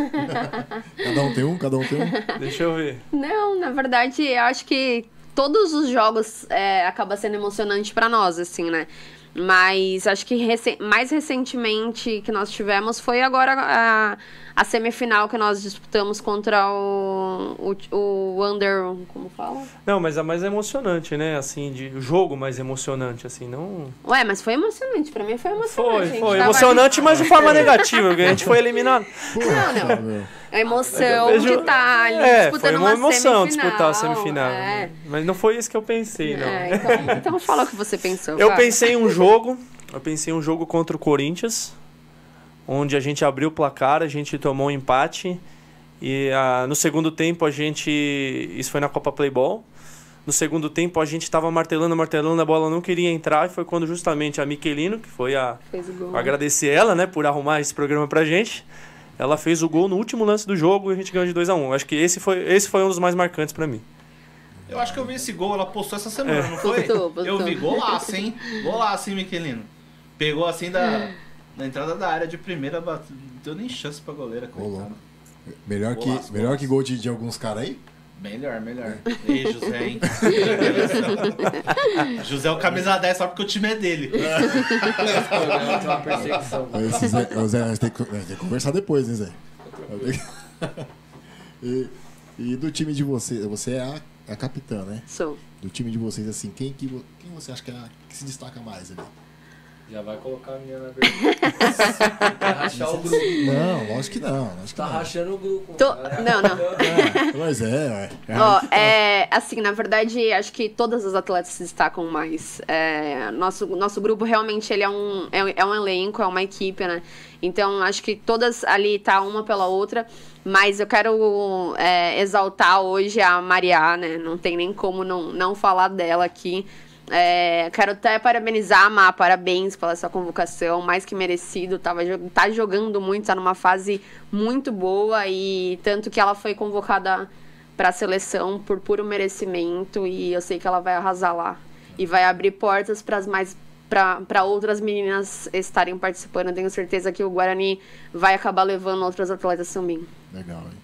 Cada um tem um, cada um tem um. Deixa eu ver. Não, na verdade, eu acho que todos os jogos é, acaba sendo emocionante pra nós, assim, né? Mas acho que recen- mais recentemente que nós tivemos foi agora a, a semifinal que nós disputamos contra o, o, o Under. Como fala? Não, mas é mais emocionante, né? Assim, de, o jogo mais emocionante, assim, não. Ué, mas foi emocionante. Pra mim foi emocionante. Foi, A foi. Emocionante, mas de forma negativa, porque a gente foi eliminado. Não, não. A emoção vejo- de estar ali É, disputando foi uma uma emoção semifinal. disputar a semifinal. É. Mas não foi isso que eu pensei, não. É, então, então fala o que você pensou. Eu vai. pensei em um jogo, eu pensei em um jogo contra o Corinthians, onde a gente abriu o placar, a gente tomou um empate e ah, no segundo tempo a gente, isso foi na Copa Playball. No segundo tempo a gente estava martelando, martelando, a bola não queria entrar e foi quando justamente a Miquelino, que foi a Fez o gol. agradecer ela, né, por arrumar esse programa pra gente. Ela fez o gol no último lance do jogo e a gente ganhou de 2 a 1 Acho que esse foi, esse foi um dos mais marcantes pra mim. Eu acho que eu vi esse gol, ela postou essa semana, É. não foi? Postou, postou. Eu vi golaço, hein? Golaço, hein, Miquelino? Pegou assim da, da entrada da área de primeira, não deu nem chance pra goleira, coitada. Melhor, Golaço, que, melhor golaço. que gol de, de alguns caras aí? Melhor, melhor. Ei, José, hein? *laughs* José é o camisa 10 só porque o time é dele. Esse tem Zé, Zé, que, nós temos que conversar depois, hein, Zé? *laughs* E, e do time de vocês, você é a, a capitã, né? Sou. Do time de vocês, assim, quem, que, quem você acha que, é a- que se destaca mais ali? Já vai colocar a menina na vergonha. *laughs* Vai rachar o grupo. Não, lógico que não. Lógico que Tá não. rachando o grupo. Tô- cara. não, não. *laughs* É, mas é, ué. É que tá. é, assim, na verdade, acho que todas as atletas se destacam mais. É, nosso, nosso grupo realmente ele é, um, é, um- é um elenco, é uma equipe, né? Então, acho que todas ali tá uma pela outra. Mas eu quero é, exaltar hoje a Mariá, né? Não tem nem como não, não falar dela aqui. É, quero até parabenizar a Má, parabéns pela sua convocação, mais que merecido. Tava, tá jogando muito, tá numa fase muito boa e tanto que ela foi convocada para a seleção por puro merecimento e eu sei que ela vai arrasar lá e vai abrir portas para as mais para outras meninas estarem participando. Eu tenho certeza que o Guarani vai acabar levando outras atletas também. Legal, hein?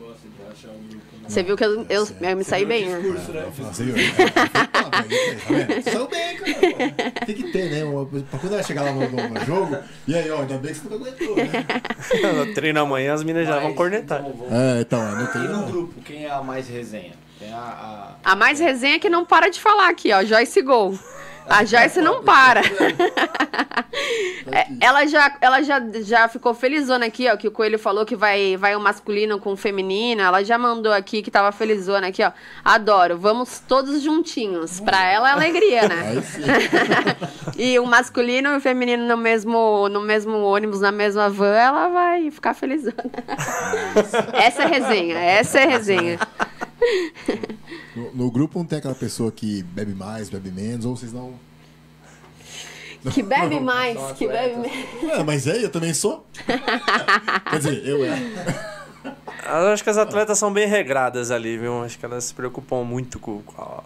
Gosta de rachar o grupo. né? Você viu que eu, eu, eu me saí bem, né? Discurso, né? Eu falo assim, ó, é, tá? Saiu bem, cara. Tem que ter, né? Uma, pra quando ela chegar lá no, no- no jogo, e aí, ó, ainda bem que você nunca aguentou, né? *laughs* Treino amanhã, as meninas já vão cornetar. então, vamos- É, então, não tem. E no não. grupo, quem é a mais resenha? Tem a. A mais resenha que não para de falar aqui, ó, Joyce Gol. A Joyce não para. *laughs* É, ela já, ela já, já ficou felizona aqui, ó, que o Coelho falou que vai, vai o masculino com o feminino. Ela já mandou aqui que tava felizona aqui, ó. Adoro, vamos todos juntinhos. Pra ela é alegria, né? *laughs* E o masculino e o feminino no mesmo, no mesmo ônibus, na mesma van, ela vai ficar felizona. essa é resenha, essa é resenha. *laughs* No, no grupo não tem aquela pessoa que bebe mais, bebe menos, ou vocês não. Que bebe mais, São que bebe menos. É, mas é, eu também sou. Quer dizer, eu é. Eu acho que as atletas são bem regradas ali, viu? Acho que elas se preocupam muito com, com, a,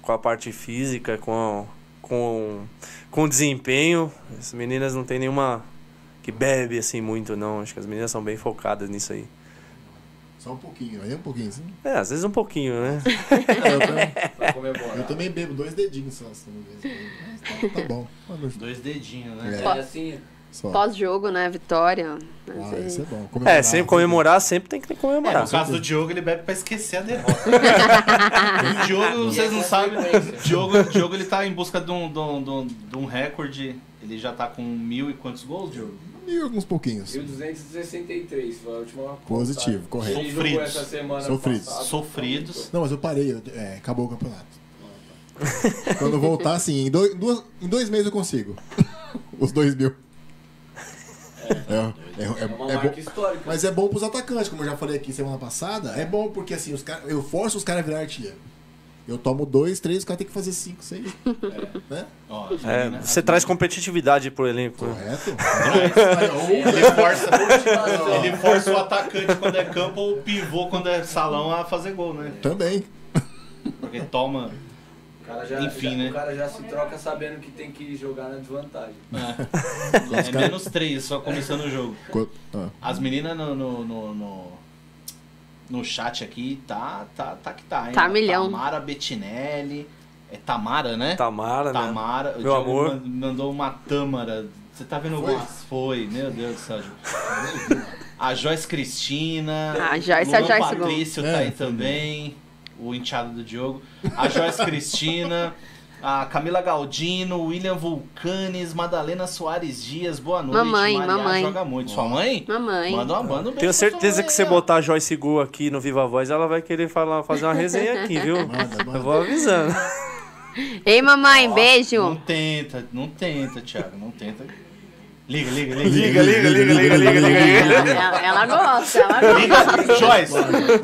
com a parte física, com, com, com o desempenho. As meninas não tem nenhuma que bebe assim muito, não. Acho que as meninas são bem focadas nisso aí. Só um pouquinho, aí um pouquinho, sim. É, às vezes um pouquinho, né? É, eu, também, Pra comemorar. eu também bebo dois dedinhos só, se não me engano. Mas tá, tá bom. Mas Dois dedinhos, né? É. É assim. Pós-jogo, né? Vitória. Ah, isso é bom. É, Comemorar, sempre comemorar, sempre tem que É, comemorar. no caso do Diogo, ele bebe pra esquecer a derrota. *laughs* o Diogo, vocês não sabem. Diogo, Diogo ele tá em busca de um, de, um, de, um, de um recorde. Ele já tá com mil e quantos gols, Diogo? E alguns pouquinhos. 1263, foi a última Positivo, correto. Sofridos. Sofridos. passada. Sofridos. Não, mas eu parei, eu- é, acabou o campeonato. Quando voltar, assim, em dois, duas- em dois meses eu consigo. Os dois mil. É, é, é, É uma é marca bom. histórica. Mas é bom pros atacantes, como eu já falei aqui semana passada. É bom porque assim, os cara, eu forço os caras a virar artilheiro. Eu tomo dois, três, os caras têm que fazer cinco, seis. *laughs* Né? Ó, É, meninas- você traz competitividade pro elenco. né? Correto? *laughs* Ele força, ele força o atacante quando é campo ou o pivô quando é salão a fazer gol, né? Também. Porque toma. O cara já, Enfim, já- né? O cara já se troca sabendo que tem que jogar na desvantagem. É *laughs* menos três, só começando o jogo. Co- ah, As meninas no, no, no, no, no chat aqui tá, tá, tá que tá, hein? Tá milhão. Tamara Bettinelli. É Tamara, né? Tamara, né? Tamara. O Meu Diogo amor. man- Mandou uma Tâmara. Você tá vendo o Foi? gol? Foi, meu Deus do céu. *laughs* A Joyce Cristina. Ah, a Joyce, a Luan Joyce Gol. Patrício tá É, aí foi também. O enteado do Diogo. A Joyce Cristina. *laughs* A Camila Galdino, William Vulcanes, Madalena Soares Dias, boa noite. Mamãe, Maria mamãe. joga muito. Sua mãe? Mamãe. Manda uma banda um Tenho certeza que você botar a Joyce Gu aqui no Viva Voz, ela vai querer falar, fazer uma resenha *laughs* aqui, viu? Manda, manda. Eu vou avisando. Ei, mamãe, Ó, beijo. Não tenta, não tenta, Thiago, não tenta. Liga, liga, liga. Liga, liga, liga, liga, liga, liga, liga. Ela, ela gosta, ela gosta. Liga, Joyce,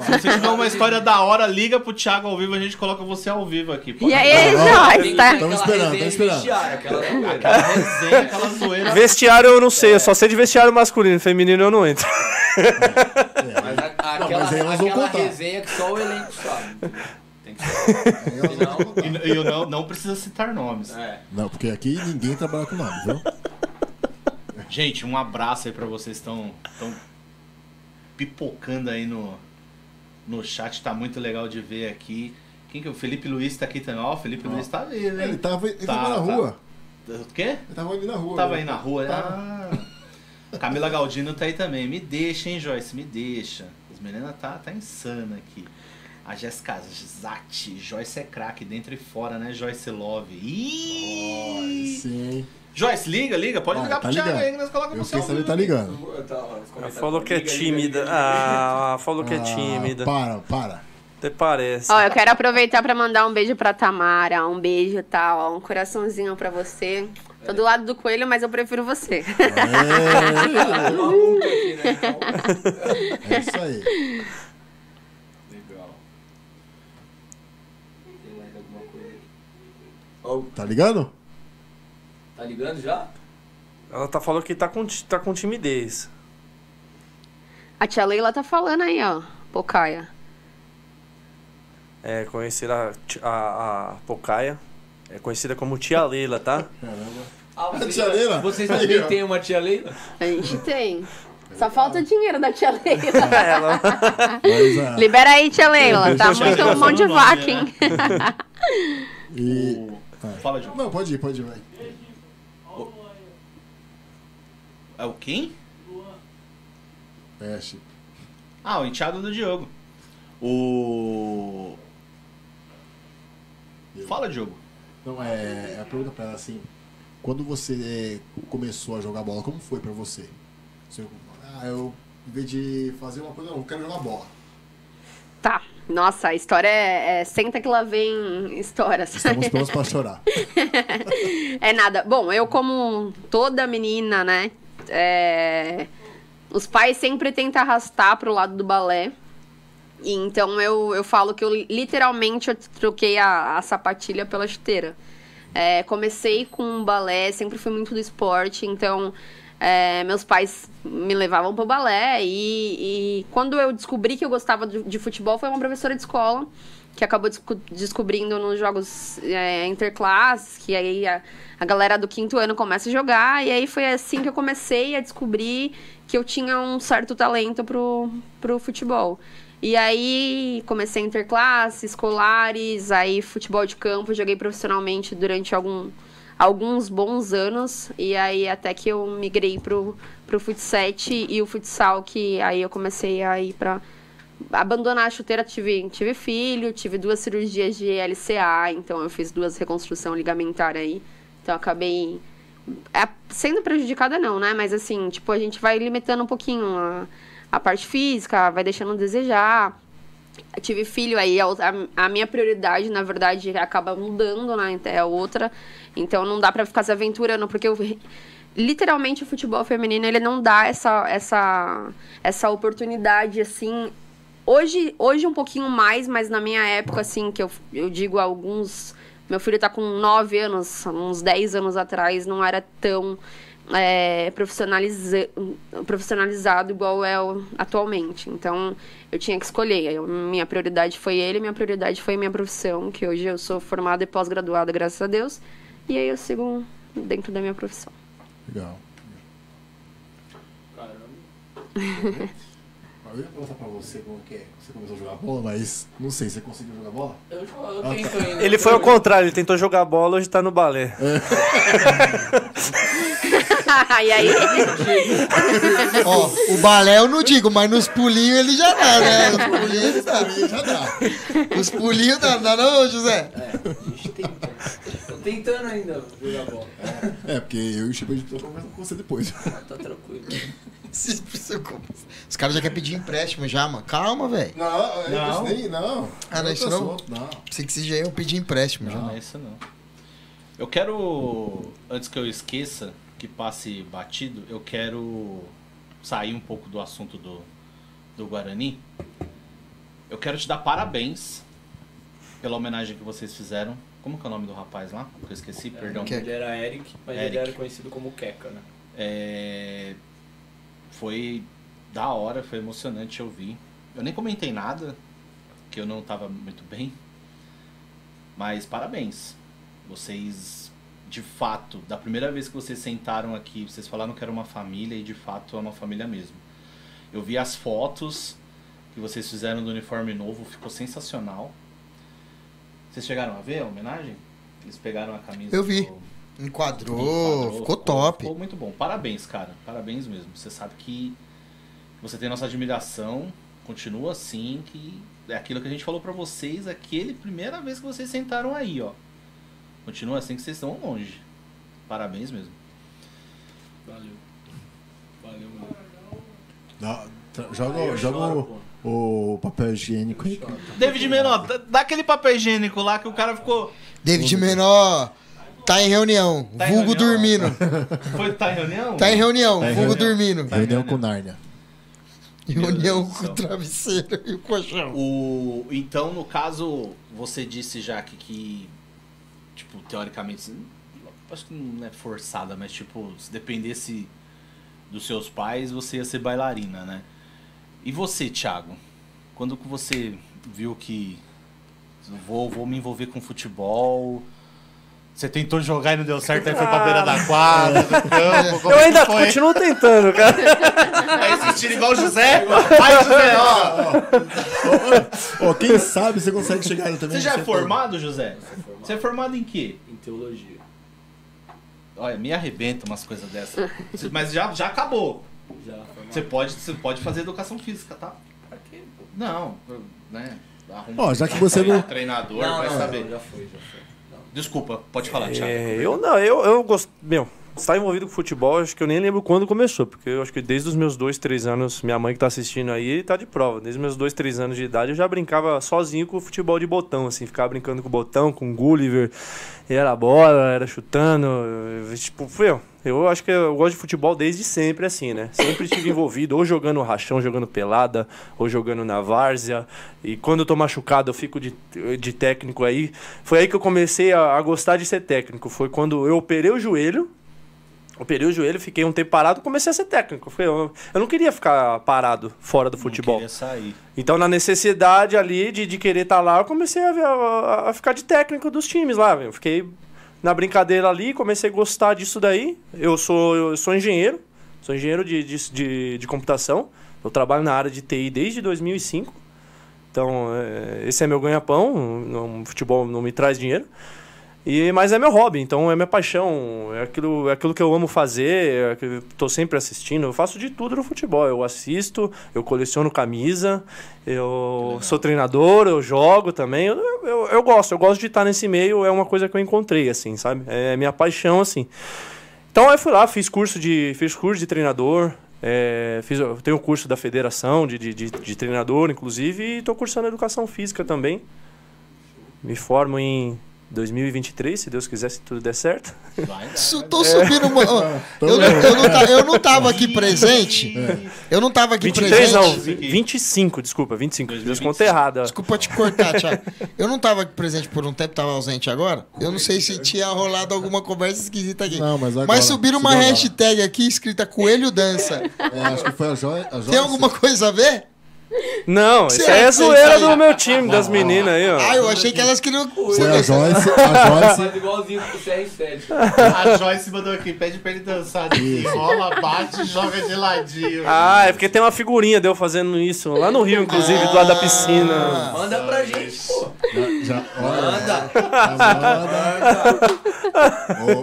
se você tiver uma história da hora, liga pro Thiago ao vivo, a gente coloca você ao vivo aqui. pô. E aí, Joyce, tá? Tamo esperando, tamo esperando. Aquela zoeira. Aquela resenha, aquela zoeira. Vestiário eu não sei, eu só sei de vestiário masculino, feminino eu não entro. Mas a- aquela, mas aí elas vão aquela contar. resenha que só o elenco sabe. *laughs* E, eu não, não precisa citar nomes. É. Não, porque aqui ninguém trabalha com nome, viu? Gente, um abraço aí pra vocês que estão tão pipocando aí no, no chat, tá muito legal de ver aqui. Quem que é? O Felipe Luiz tá aqui também. Ó, o Felipe Ó. Luiz tá vivo, hein? Ele tava, ele Tá, tava na tá. rua. O quê? Ele tava ali na rua. Tava né? aí na rua. Tava. Ah. Camila Galdino tá aí também. Me deixa, hein, Joyce? Me deixa. As meninas tá, tá insana aqui. A Jéssica Zatti. Joyce é craque, dentro e fora, né? Joyce Love. Ih! Sim. Joyce, liga, liga. Pode Vai, ligar tá pro Thiago aí que nós colocamos Eu no seu que tá ligando. Tá, Ela falou que é tímida. liga. Ah, falou que é Ah, tímida. Para, para. Até parece. Ó, eu quero aproveitar pra mandar um beijo pra Tamara, um beijo, tá? Ó, um coraçãozinho pra você. Tô do lado do coelho, mas eu prefiro você. *laughs* É? Então, é isso aí. Legal. Tem mais alguma coisa aqui? Ó, Tá ligando? tá ligando já? Ela tá falando que tá com, tá com timidez. A tia Leila tá falando aí, ó. Pocaia. É, conhecer a, a, a Pocaia. É conhecida como Tia Leila, tá? Caramba. Ah, vocês, tia Leila? vocês também têm uma tia Leila? A gente *laughs* tem. Só falta o dinheiro da tia Leila. *laughs* Ela... Mas, ah, Libera aí, tia Leila. Tá muito já mão de vaca, hein? *laughs* e... O- Fala, Diogo. Não, pode ir, pode ir, vai. É o quem? É, Chico. Ah, o enteado do Diogo. O. Fala, Diogo. Não, é, a pergunta pra ela assim, quando você é, começou a jogar bola, como foi pra você? Você, ah, eu, em vez de fazer uma coisa, não, eu quero jogar bola. Tá. Nossa, a história é, é Senta que lá vem histórias. Estamos prontos pra chorar. *laughs* É nada. Bom, eu como toda menina, né? é, Os pais sempre tentam arrastar pro lado do balé. E então eu, eu falo que eu literalmente eu troquei a, a sapatilha pela chuteira. É, comecei com balé, sempre fui muito do esporte, então é, meus pais me levavam pro balé e, e quando eu descobri que eu gostava de, de futebol foi uma professora de escola que acabou desco- descobrindo nos jogos é, interclasses, que aí a, a galera do quinto ano começa a jogar, e aí foi assim que eu comecei a descobrir que eu tinha um certo talento pro, pro futebol. E aí comecei interclasses, escolares, aí futebol de campo, joguei profissionalmente durante algum, alguns bons anos, e aí até que eu migrei pro, pro futsal e o futsal, que aí eu comecei a ir pra abandonar a chuteira, tive, tive filho, tive duas cirurgias de LCA, então eu fiz duas reconstrução ligamentar aí. Então acabei é, sendo prejudicada não, né? Mas assim, tipo, a gente vai limitando um pouquinho a, a parte física, vai deixando a desejar. Eu tive filho aí, a, a minha prioridade, na verdade, acaba mudando, né? É outra. Então não dá pra ficar se aventurando, porque eu literalmente o futebol feminino ele não dá essa essa essa oportunidade assim Hoje, hoje um pouquinho mais, mas na minha época, assim, que eu, eu digo alguns. Meu filho tá com 9 anos, uns 10 anos atrás, não era tão é, profissionaliza, profissionalizado igual é atualmente. Então, eu tinha que escolher. Eu- minha prioridade foi ele, minha prioridade foi minha profissão, que hoje eu sou formada e pós-graduada, graças a Deus. E aí eu sigo dentro da minha profissão. Legal. Caramba. *laughs* Eu ia perguntar pra você como que é. Você começou a jogar bola, mas não sei, você conseguiu jogar bola? Eu, eu tento ainda. Ele foi ao contrário, ele tentou jogar bola, hoje tá no balé. *laughs* e aí, Ó, o balé eu não digo, mas nos pulinhos ele já dá, né? Os pulinhos ele dá. Já dá. Os pulinhos dá, não dá não, José? É, a gente tenta. Tô tentando ainda jogar bola. É, porque eu e o Chico a gente com você depois. Tá tranquilo. Se preocupa. Os caras já querem pedir empréstimo já, mano. Calma, velho. Não, é Não. isso nem, não. Ah, não é isso não? Não. Pensei que seja eu pedir empréstimo já. Não, não é isso não. Eu quero, antes que eu esqueça, que passe batido, eu quero sair um pouco do assunto do, do Guarani. Eu quero te dar parabéns pela homenagem que vocês fizeram. Como que é o nome do rapaz lá? Que eu esqueci, perdão. Que- Ele era Eric, mas Eric. ele era conhecido como Keka, né? É, Foi da hora, foi emocionante ouvir. Eu nem comentei nada, que eu não tava muito bem. Mas parabéns. Vocês, de fato, da primeira vez que vocês sentaram aqui, vocês falaram que era uma família e de fato é uma família mesmo. Eu vi as fotos que vocês fizeram do uniforme novo, ficou sensacional. Vocês chegaram a ver a homenagem? Eles pegaram a camisa. Eu vi. do- Enquadrou, Enquadrou, ficou top. Ficou muito bom. Parabéns, cara. Parabéns mesmo. Você sabe que você tem nossa admiração. Continua assim, que é aquilo que a gente falou pra vocês, aquele primeira vez que vocês sentaram aí, ó. Continua assim que vocês estão longe. Parabéns mesmo. Valeu. Valeu, mano. Dá- joga joga o, papel higiênico aí. David Menor, dá- aquele papel higiênico lá que o cara ficou. David Menor tá em reunião, Tá em vulgo reunião? dormindo. Foi tá em reunião? Tá em reunião, Tá em vulgo reunião. dormindo. Reunião com Nárnia. Reunião com o travesseiro e o colchão. O, então, no caso, você disse já que, que tipo, teoricamente, assim, acho que não é forçada, mas tipo, se dependesse dos seus pais, você ia ser bailarina, né? E você, Thiago? Quando que você viu que vou, vou me envolver com futebol? Você tentou jogar e não deu certo, aí foi pra beira da quadra, do campo, Eu ainda foi? continuo tentando, cara. É esse estilo igual o José? Vai, José, ó! Ó, quem sabe você consegue chegar também. Você já é formado, José? formado. Você é formado em quê? Em teologia. Olha, me arrebenta umas coisas dessas. Mas já, já acabou. Já. Você pode, você pode fazer educação física, tá? Pra quê, pô? Não, né? Arruma Ó, já que você não- Treinador, Não, vai não, saber. não, já foi, já foi. Desculpa, pode falar, Thiago. É, eu não, eu, eu gosto. Meu, estar envolvido com futebol, acho que eu nem lembro quando começou, porque eu acho que desde os meus dois, três anos, minha mãe que tá assistindo aí tá de prova. Desde os meus dois, três anos de idade eu já brincava sozinho com o futebol de botão, assim, ficava brincando com o botão, com o Gulliver, e era bola, era chutando. Tipo, foi, eu, eu acho que eu gosto de futebol desde sempre, assim, né? Sempre estive envolvido, ou jogando rachão, jogando pelada, ou jogando na várzea. E quando eu tô machucado, eu fico de, de técnico aí. Foi aí que eu comecei a, a gostar de ser técnico. Foi quando eu operei o joelho. Operei o joelho, fiquei um tempo parado, comecei a ser técnico. Eu, não queria ficar parado fora do Não futebol. queria sair. Então, na necessidade ali de, de querer estar lá, eu comecei a, a- a ficar de técnico dos times lá. Eu fiquei na brincadeira ali, comecei a gostar disso daí. Eu sou, eu sou engenheiro, sou engenheiro de, de, de, de computação. Eu trabalho na área de TI desde 2005. Então, é, esse é meu ganha-pão. não- Futebol não me traz dinheiro. E, mas é meu hobby, então é minha paixão, é aquilo, é aquilo que eu amo fazer, é tô sempre assistindo, eu faço de tudo no futebol. Eu assisto, eu coleciono camisa, eu sou treinador, eu jogo também. Eu, eu, eu gosto, eu gosto de estar nesse meio, é uma coisa que eu encontrei, assim, sabe? É minha paixão, assim. Então eu fui lá, fiz curso de, fiz curso de treinador, é, fiz, eu tenho curso da federação de, de, de, de treinador, inclusive, e estou cursando educação física também. Me formo em 2023, se Deus quiser, se tudo der certo. Vai, Tô subindo uma. Eu, não- eu, não ta- eu não tava aqui presente. Eu não tava aqui 23 não, presente. vi- 25, desculpa, 25. Fiz 2025. conta errada. Desculpa te cortar, Thiago. Eu não tava aqui presente por um tempo, tava ausente agora. Eu não sei se tinha rolado alguma conversa esquisita aqui. Não, mas agora- Mas subiram uma subiu agora. hashtag aqui escrita Coelho Dança. É, acho que foi a Joia. A Joia Tem alguma coisa a ver? Não, isso aí é zoeira do meu time, das meninas aí, Ah, ó. eu achei que elas queriam. Foi a Joyce. A Joyce. Faz igualzinho pro CR7. A Joyce mandou aqui, pede pra ele dançar rola, bate e joga de ladinho. Ah, é porque tem uma figurinha de eu fazendo isso, lá no Rio, inclusive, do lado da piscina. Manda pra gente, pô. Já, já, olha, Manda. já manda.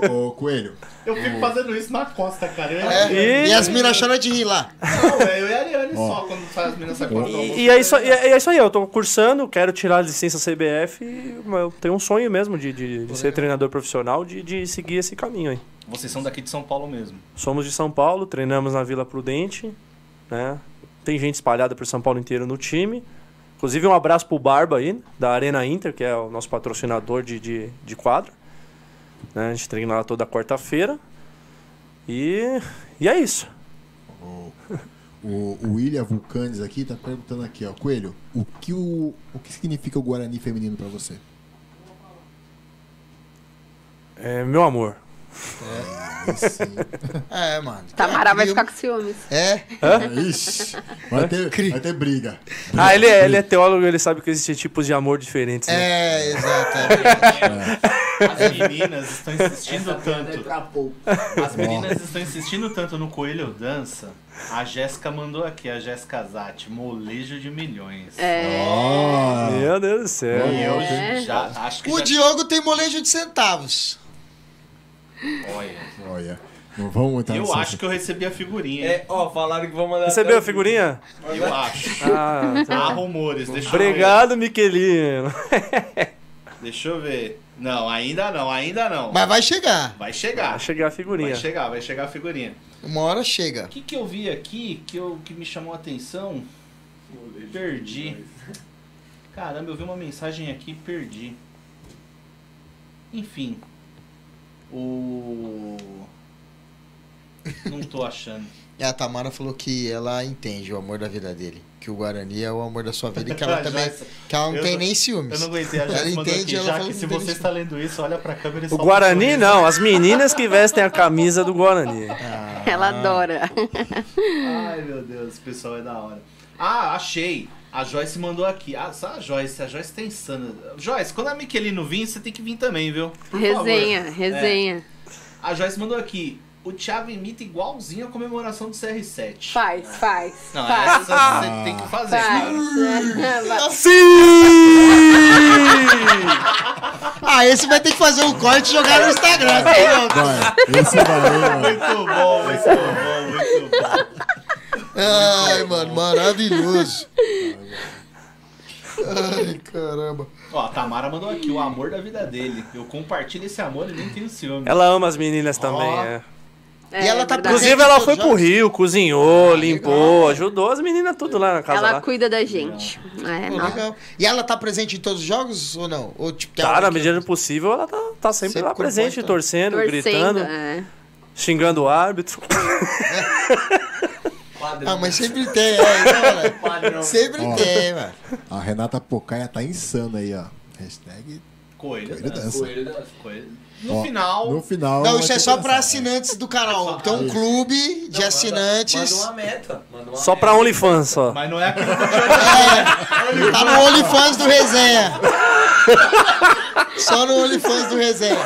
*laughs* Ô, ô, Coelho. Eu fico fazendo isso na costa, cara. Eu, É, E- e as minas choram de rir lá. Não, é eu e a Ariane só, quando sai as meninas sacolam. E, e é, isso, e é é isso aí, eu tô cursando, quero tirar a licença CBF e eu tenho um sonho mesmo de, de, de ser treinador profissional, de, de seguir esse caminho aí. Vocês são daqui de São Paulo mesmo. Somos de São Paulo, treinamos na Vila Prudente, né? Tem gente espalhada por São Paulo inteiro no time. Inclusive um abraço pro Barba aí, da Arena Inter, que é o nosso patrocinador de, de, de quadra. Né? A gente treina lá toda quarta-feira. E, e é isso. O, o William Vulcanes aqui tá perguntando aqui, ó. Coelho, o que, o, o que significa o Guarani feminino pra você? É meu amor. Sim. É, mano. Tamara vai ficar com ciúmes. É, Ixi, *laughs* vai ter, vai ter briga. Ah, ele é, ele é teólogo, ele sabe que existem tipos de amor diferentes. Né? é, exato. é. *laughs* As meninas estão insistindo Essa é tanto. As meninas estão insistindo tanto no Coelho Dança. A Jéssica mandou aqui, a Jéssica Zatti, molejo de milhões. É. Ó, Meu Deus do céu. E eu É. já acho que O já... Diogo tem molejo de centavos. Olha, olha. Não vamos muito eu acho que eu recebi a figurinha. É, ó, falaram que vão mandar. Recebeu a figurinha? Eu acho. Ah, Há rumores, deixa eu ver. obrigado, Miquelino. Deixa eu ver. Não, ainda não, ainda não. Mas vai chegar. Vai chegar. Vai chegar a Vai figurinha. chegar, vai chegar a figurinha. Uma hora chega. O que, que eu vi aqui que, eu, que me chamou a atenção? Perdi. Caramba, eu vi uma mensagem aqui e perdi. Enfim. O. Não tô achando. E *laughs* a Tamara falou que ela entende o amor da vida dele. Que o Guarani é o amor da sua vida e que ela *laughs* também. Joyce, Que ela não eu tem não- nem ciúmes. Eu não aguentei, a Ela entende, aqui. ela Já que se você está lendo isso, olha pra câmera e O um Guarani não, as meninas que vestem a camisa do Guarani. Ah. Ela adora. Ai, meu Deus, esse pessoal é da hora. Ah, achei. A Joyce mandou aqui. Ah, só a Joyce. A Joyce tá insana. Joyce, quando a Miquelino vir, você tem que vir também, viu? Por Resenha, favor. resenha. É. A Joyce mandou aqui. O Thiago imita igualzinho a comemoração do CR7. Faz, faz. Não, faz. essa você tem que fazer. Faz. Vai. *laughs* Ah, esse vai ter que fazer um corte e jogar no Instagram. Vai, esse mano. Muito bom, muito bom, muito bom. Ai, mano, maravilhoso. Ai, caramba. Ó, a Tamara mandou aqui, o amor da vida dele. Eu compartilho esse amor e nem tenho ciúme. Ela ama as meninas também, Ó. é. É, E ela tá verdade. Inclusive, ela foi pro Rio, cozinhou, limpou, ajudou as meninas tudo lá na casa Ela lá. cuida da gente. É, Pô, legal. E ela tá presente em todos os jogos ou não? Ou, tipo, Tá, na que- medida do possível, ela tá, tá sempre, Sempre lá presente, torcendo, Torcendo, gritando, é. xingando o árbitro. *laughs* Padrão. Ah, mas sempre tem, é, então, né? *laughs* Sempre Ó. tem, mano. A Renata Pocaia tá insana aí, ó. Hashtag Coelho, Coelho dança. dança. Coelho dança. No Ó, final, No final. Não, isso é ter só pra dança. assinantes do canal. Tem um clube de assinantes. Manda uma meta. Manda uma Só meta. pra OnlyFans, só. mas não é eu tinha *laughs* Tá no OnlyFans do Resenha. Só no OnlyFans do Resenha.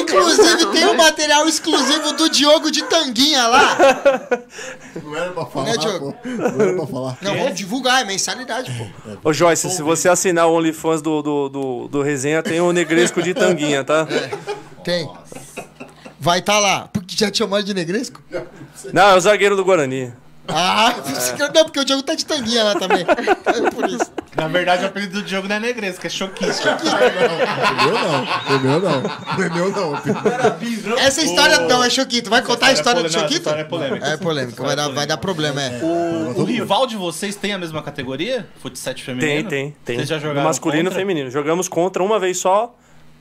Inclusive tem um material exclusivo do Diogo de Tanguinha lá. Não era pra falar, Né, Diogo? pô. Não era pra falar. Não, vamos divulgar, é mensalidade, pô. Ô Joyce, se você assinar o OnlyFans do, do, do, do Resenha, tem o Negresco de Tanguinha, tá? Tem. Vai tá lá. Porque já te chamaram de negresco? Não, é o zagueiro do Guarani. Ah, *laughs* não, porque o Diogo tá de tanguinha lá também. É por isso. Na verdade, o apelido do Diogo não é negresco, é choquista. O meu não. O meu não. O meu não. Essa história não, é Choquito. Vai contar a história do Não, essa Choquito? história é polêmica. É polêmica, vai dar, vai dar problema, é. O, o rival de vocês tem a mesma categoria? Futsal Tem, feminino? tem, tem. Vocês já No jogaram masculino e contra? feminino. Jogamos contra uma vez só.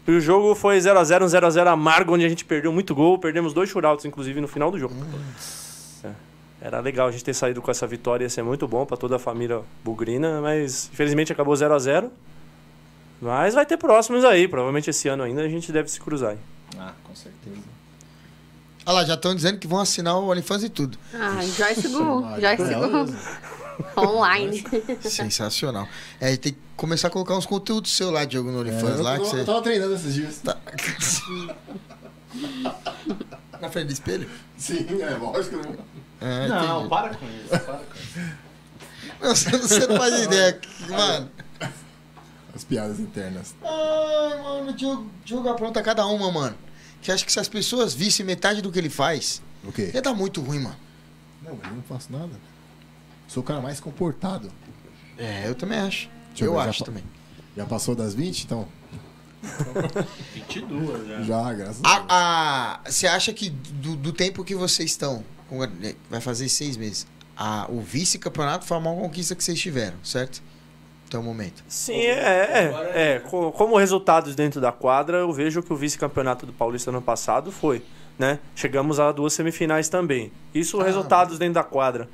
E o jogo foi 0x0, um 0x0 amargo, onde a gente perdeu muito gol. Perdemos dois shootouts, inclusive, no final do jogo. É. Era legal a gente ter saído com essa vitória, ia ser muito bom pra toda a família bugrina, mas infelizmente acabou 0x0. Mas vai ter próximos aí, provavelmente esse ano ainda a gente deve se cruzar. aí. Ah, com certeza. Olha lá, já estão dizendo que vão assinar o OnlyFans e tudo. Ah, Joyce Gu. Ah, Joyce ela Gu. *laughs* Online. Sensacional. É, tem que começar a colocar uns conteúdos seu lá, Diogo, no É, OnlyFans eu, lá. Que eu você... tava treinando esses dias. Tá. *laughs* Na frente do espelho? Sim, é lógico. né? É, não, entendi. para com isso. Para com isso. Não, você, você não faz ideia. que- Mano. As piadas internas. Ai, mano, o Diogo, Diogo apronta cada uma, mano. Que acho que se as pessoas vissem metade do que ele faz, O quê? ia dar muito ruim, mano. Não, mas eu não faço nada. Sou o cara mais comportado. É, eu também acho. Deixa eu já acho fa- também. Já passou das 20, então? 22 já. Já, graças a Deus. A, a- você acha que do, do tempo que vocês estão, com- vai fazer seis meses, a, o vice-campeonato foi a maior conquista que vocês tiveram, certo? Até o momento. Sim, é, é, é. Co- Como resultados dentro da quadra, eu vejo que o vice-campeonato do Paulista ano passado foi, né? Chegamos a duas semifinais também. Isso Ah, resultados dentro da quadra.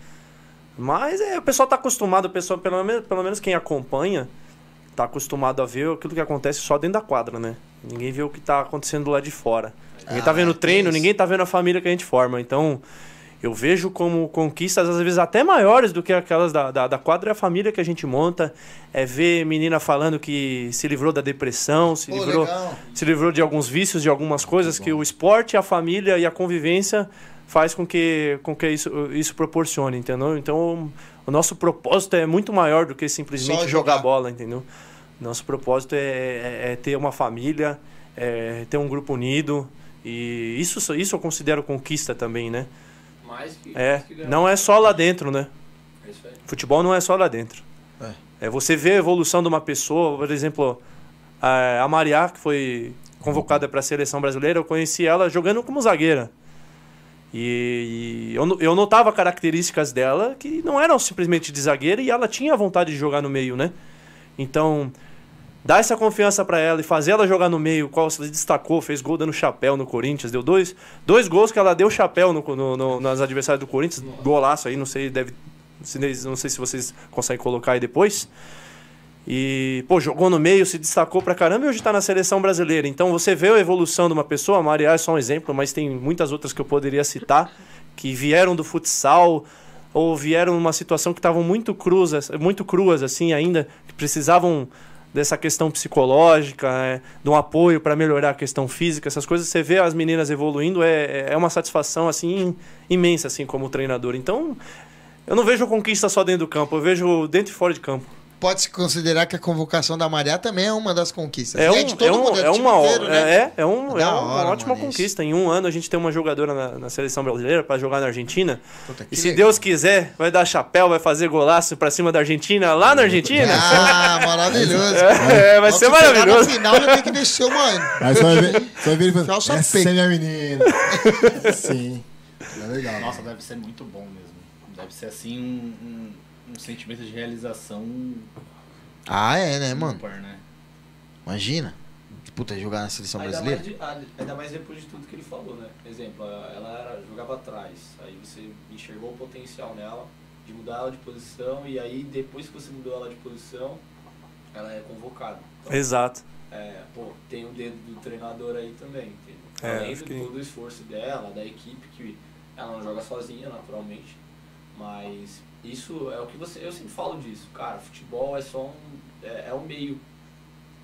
Mas é, o pessoal tá acostumado, o pessoal, pelo menos, pelo menos quem acompanha, tá acostumado a ver aquilo que acontece só dentro da quadra, né? Ninguém vê o que tá acontecendo lá de fora. Ninguém Ah, tá vendo o tem treino, isso. ninguém tá vendo a família que a gente forma. Então, eu vejo como conquistas, às vezes, até maiores do que aquelas da, da, da quadra, é a família que a gente monta. É ver menina falando que se livrou da depressão, se Pô, livrou legal. se livrou de alguns vícios, de algumas coisas que o esporte, a família e a convivência faz com que, com que isso, isso proporcione, entendeu? Então, o nosso propósito é muito maior do que simplesmente jogar. jogar. bola, entendeu? Nosso propósito é, é- é ter uma família, é ter um grupo unido e isso, isso eu considero conquista também, né? Mais que, É, mais que não é só lá dentro, né? É. Futebol não é só lá dentro. É, você ver a evolução de uma pessoa, por exemplo, a a Mariá, que foi convocada para a seleção brasileira, eu conheci ela jogando como zagueira. E, e eu, eu notava características dela que não eram simplesmente de zagueira e ela tinha vontade de jogar no meio, né? Então, dar essa confiança para ela e fazer ela jogar no meio, qual se destacou, fez gol dando chapéu no Corinthians, deu dois, dois gols que ela deu chapéu no, no, no- nas adversários do Corinthians, golaço aí, não sei, deve, não sei se vocês conseguem colocar aí depois. E, pô, jogou no meio, se destacou pra caramba e hoje tá na seleção brasileira. Então você vê a evolução de uma pessoa, a Maria é só um exemplo, mas tem muitas outras que eu poderia citar, que vieram do futsal ou vieram numa situação que estavam muito cruzas, muito cruas assim ainda, que precisavam dessa questão psicológica, é, de um apoio para melhorar a questão física, essas coisas, você vê as meninas evoluindo, é, é uma satisfação assim imensa assim como treinador. Então, eu não vejo conquista só dentro do campo, eu vejo dentro e fora de campo. Pode-se considerar que a convocação da Mariá também é uma das conquistas. É, um, é, um- mundo, é time uma, inteiro, né? é, é, um, É é uma hora, ótima mano, conquista. Em um ano a gente tem uma jogadora na, na seleção brasileira para jogar na Argentina. Puta, E se legal. Deus quiser, vai dar chapéu, vai fazer golaço pra cima da Argentina, lá na Argentina. Ah, maravilhoso. *laughs* É, vai Só ser maravilhoso. No final já tem que descer o mano. Aí você vai ver, vai ver ele falando, essa é peito." minha menina. *laughs* Sim. É legal. Nossa, deve ser muito bom mesmo. Deve ser assim um, um, um sentimento de realização Ah, é, né, mano? né? Imagina. Puta, jogar na seleção Ainda brasileira. mais, de- ah, ainda mais depois de tudo que ele falou, né? Exemplo, ela era, jogava atrás, aí você enxergou o potencial nela, de mudar ela de posição, e aí depois que você mudou ela de posição, ela é convocada. Então, Exato. é, pô, tem o dedo do treinador aí também, entendeu? É, Além de que- todo o esforço dela, da equipe, que ela não joga sozinha, naturalmente, mas isso é o que você. Eu sempre falo disso, cara, futebol é só um. é, é um meio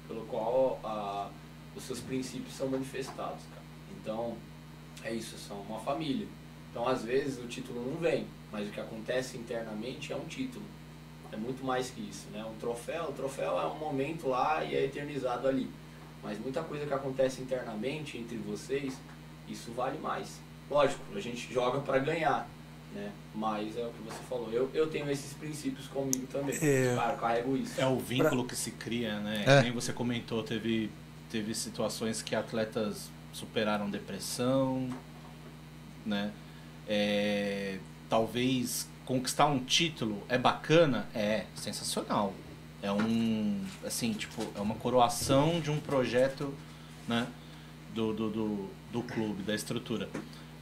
pelo qual a, os seus princípios são manifestados, cara. Então, é isso, são uma família. Então, às vezes, o título não vem, mas o que acontece internamente é um título. É muito mais que isso, né? Um troféu, o troféu é um momento lá e é eternizado ali. Mas muita coisa que acontece internamente entre vocês, isso vale mais. Lógico, a gente joga para ganhar, né? Mas é o que você falou. Eu, eu tenho esses princípios comigo também. É. Eu carrego isso. É o vínculo que se cria, né? É. Nem você comentou, teve, teve situações que atletas superaram depressão, né? É, talvez conquistar um título é bacana, é sensacional. É um, assim, tipo, é uma coroação de um projeto, né? Do, do, do, do clube, da estrutura.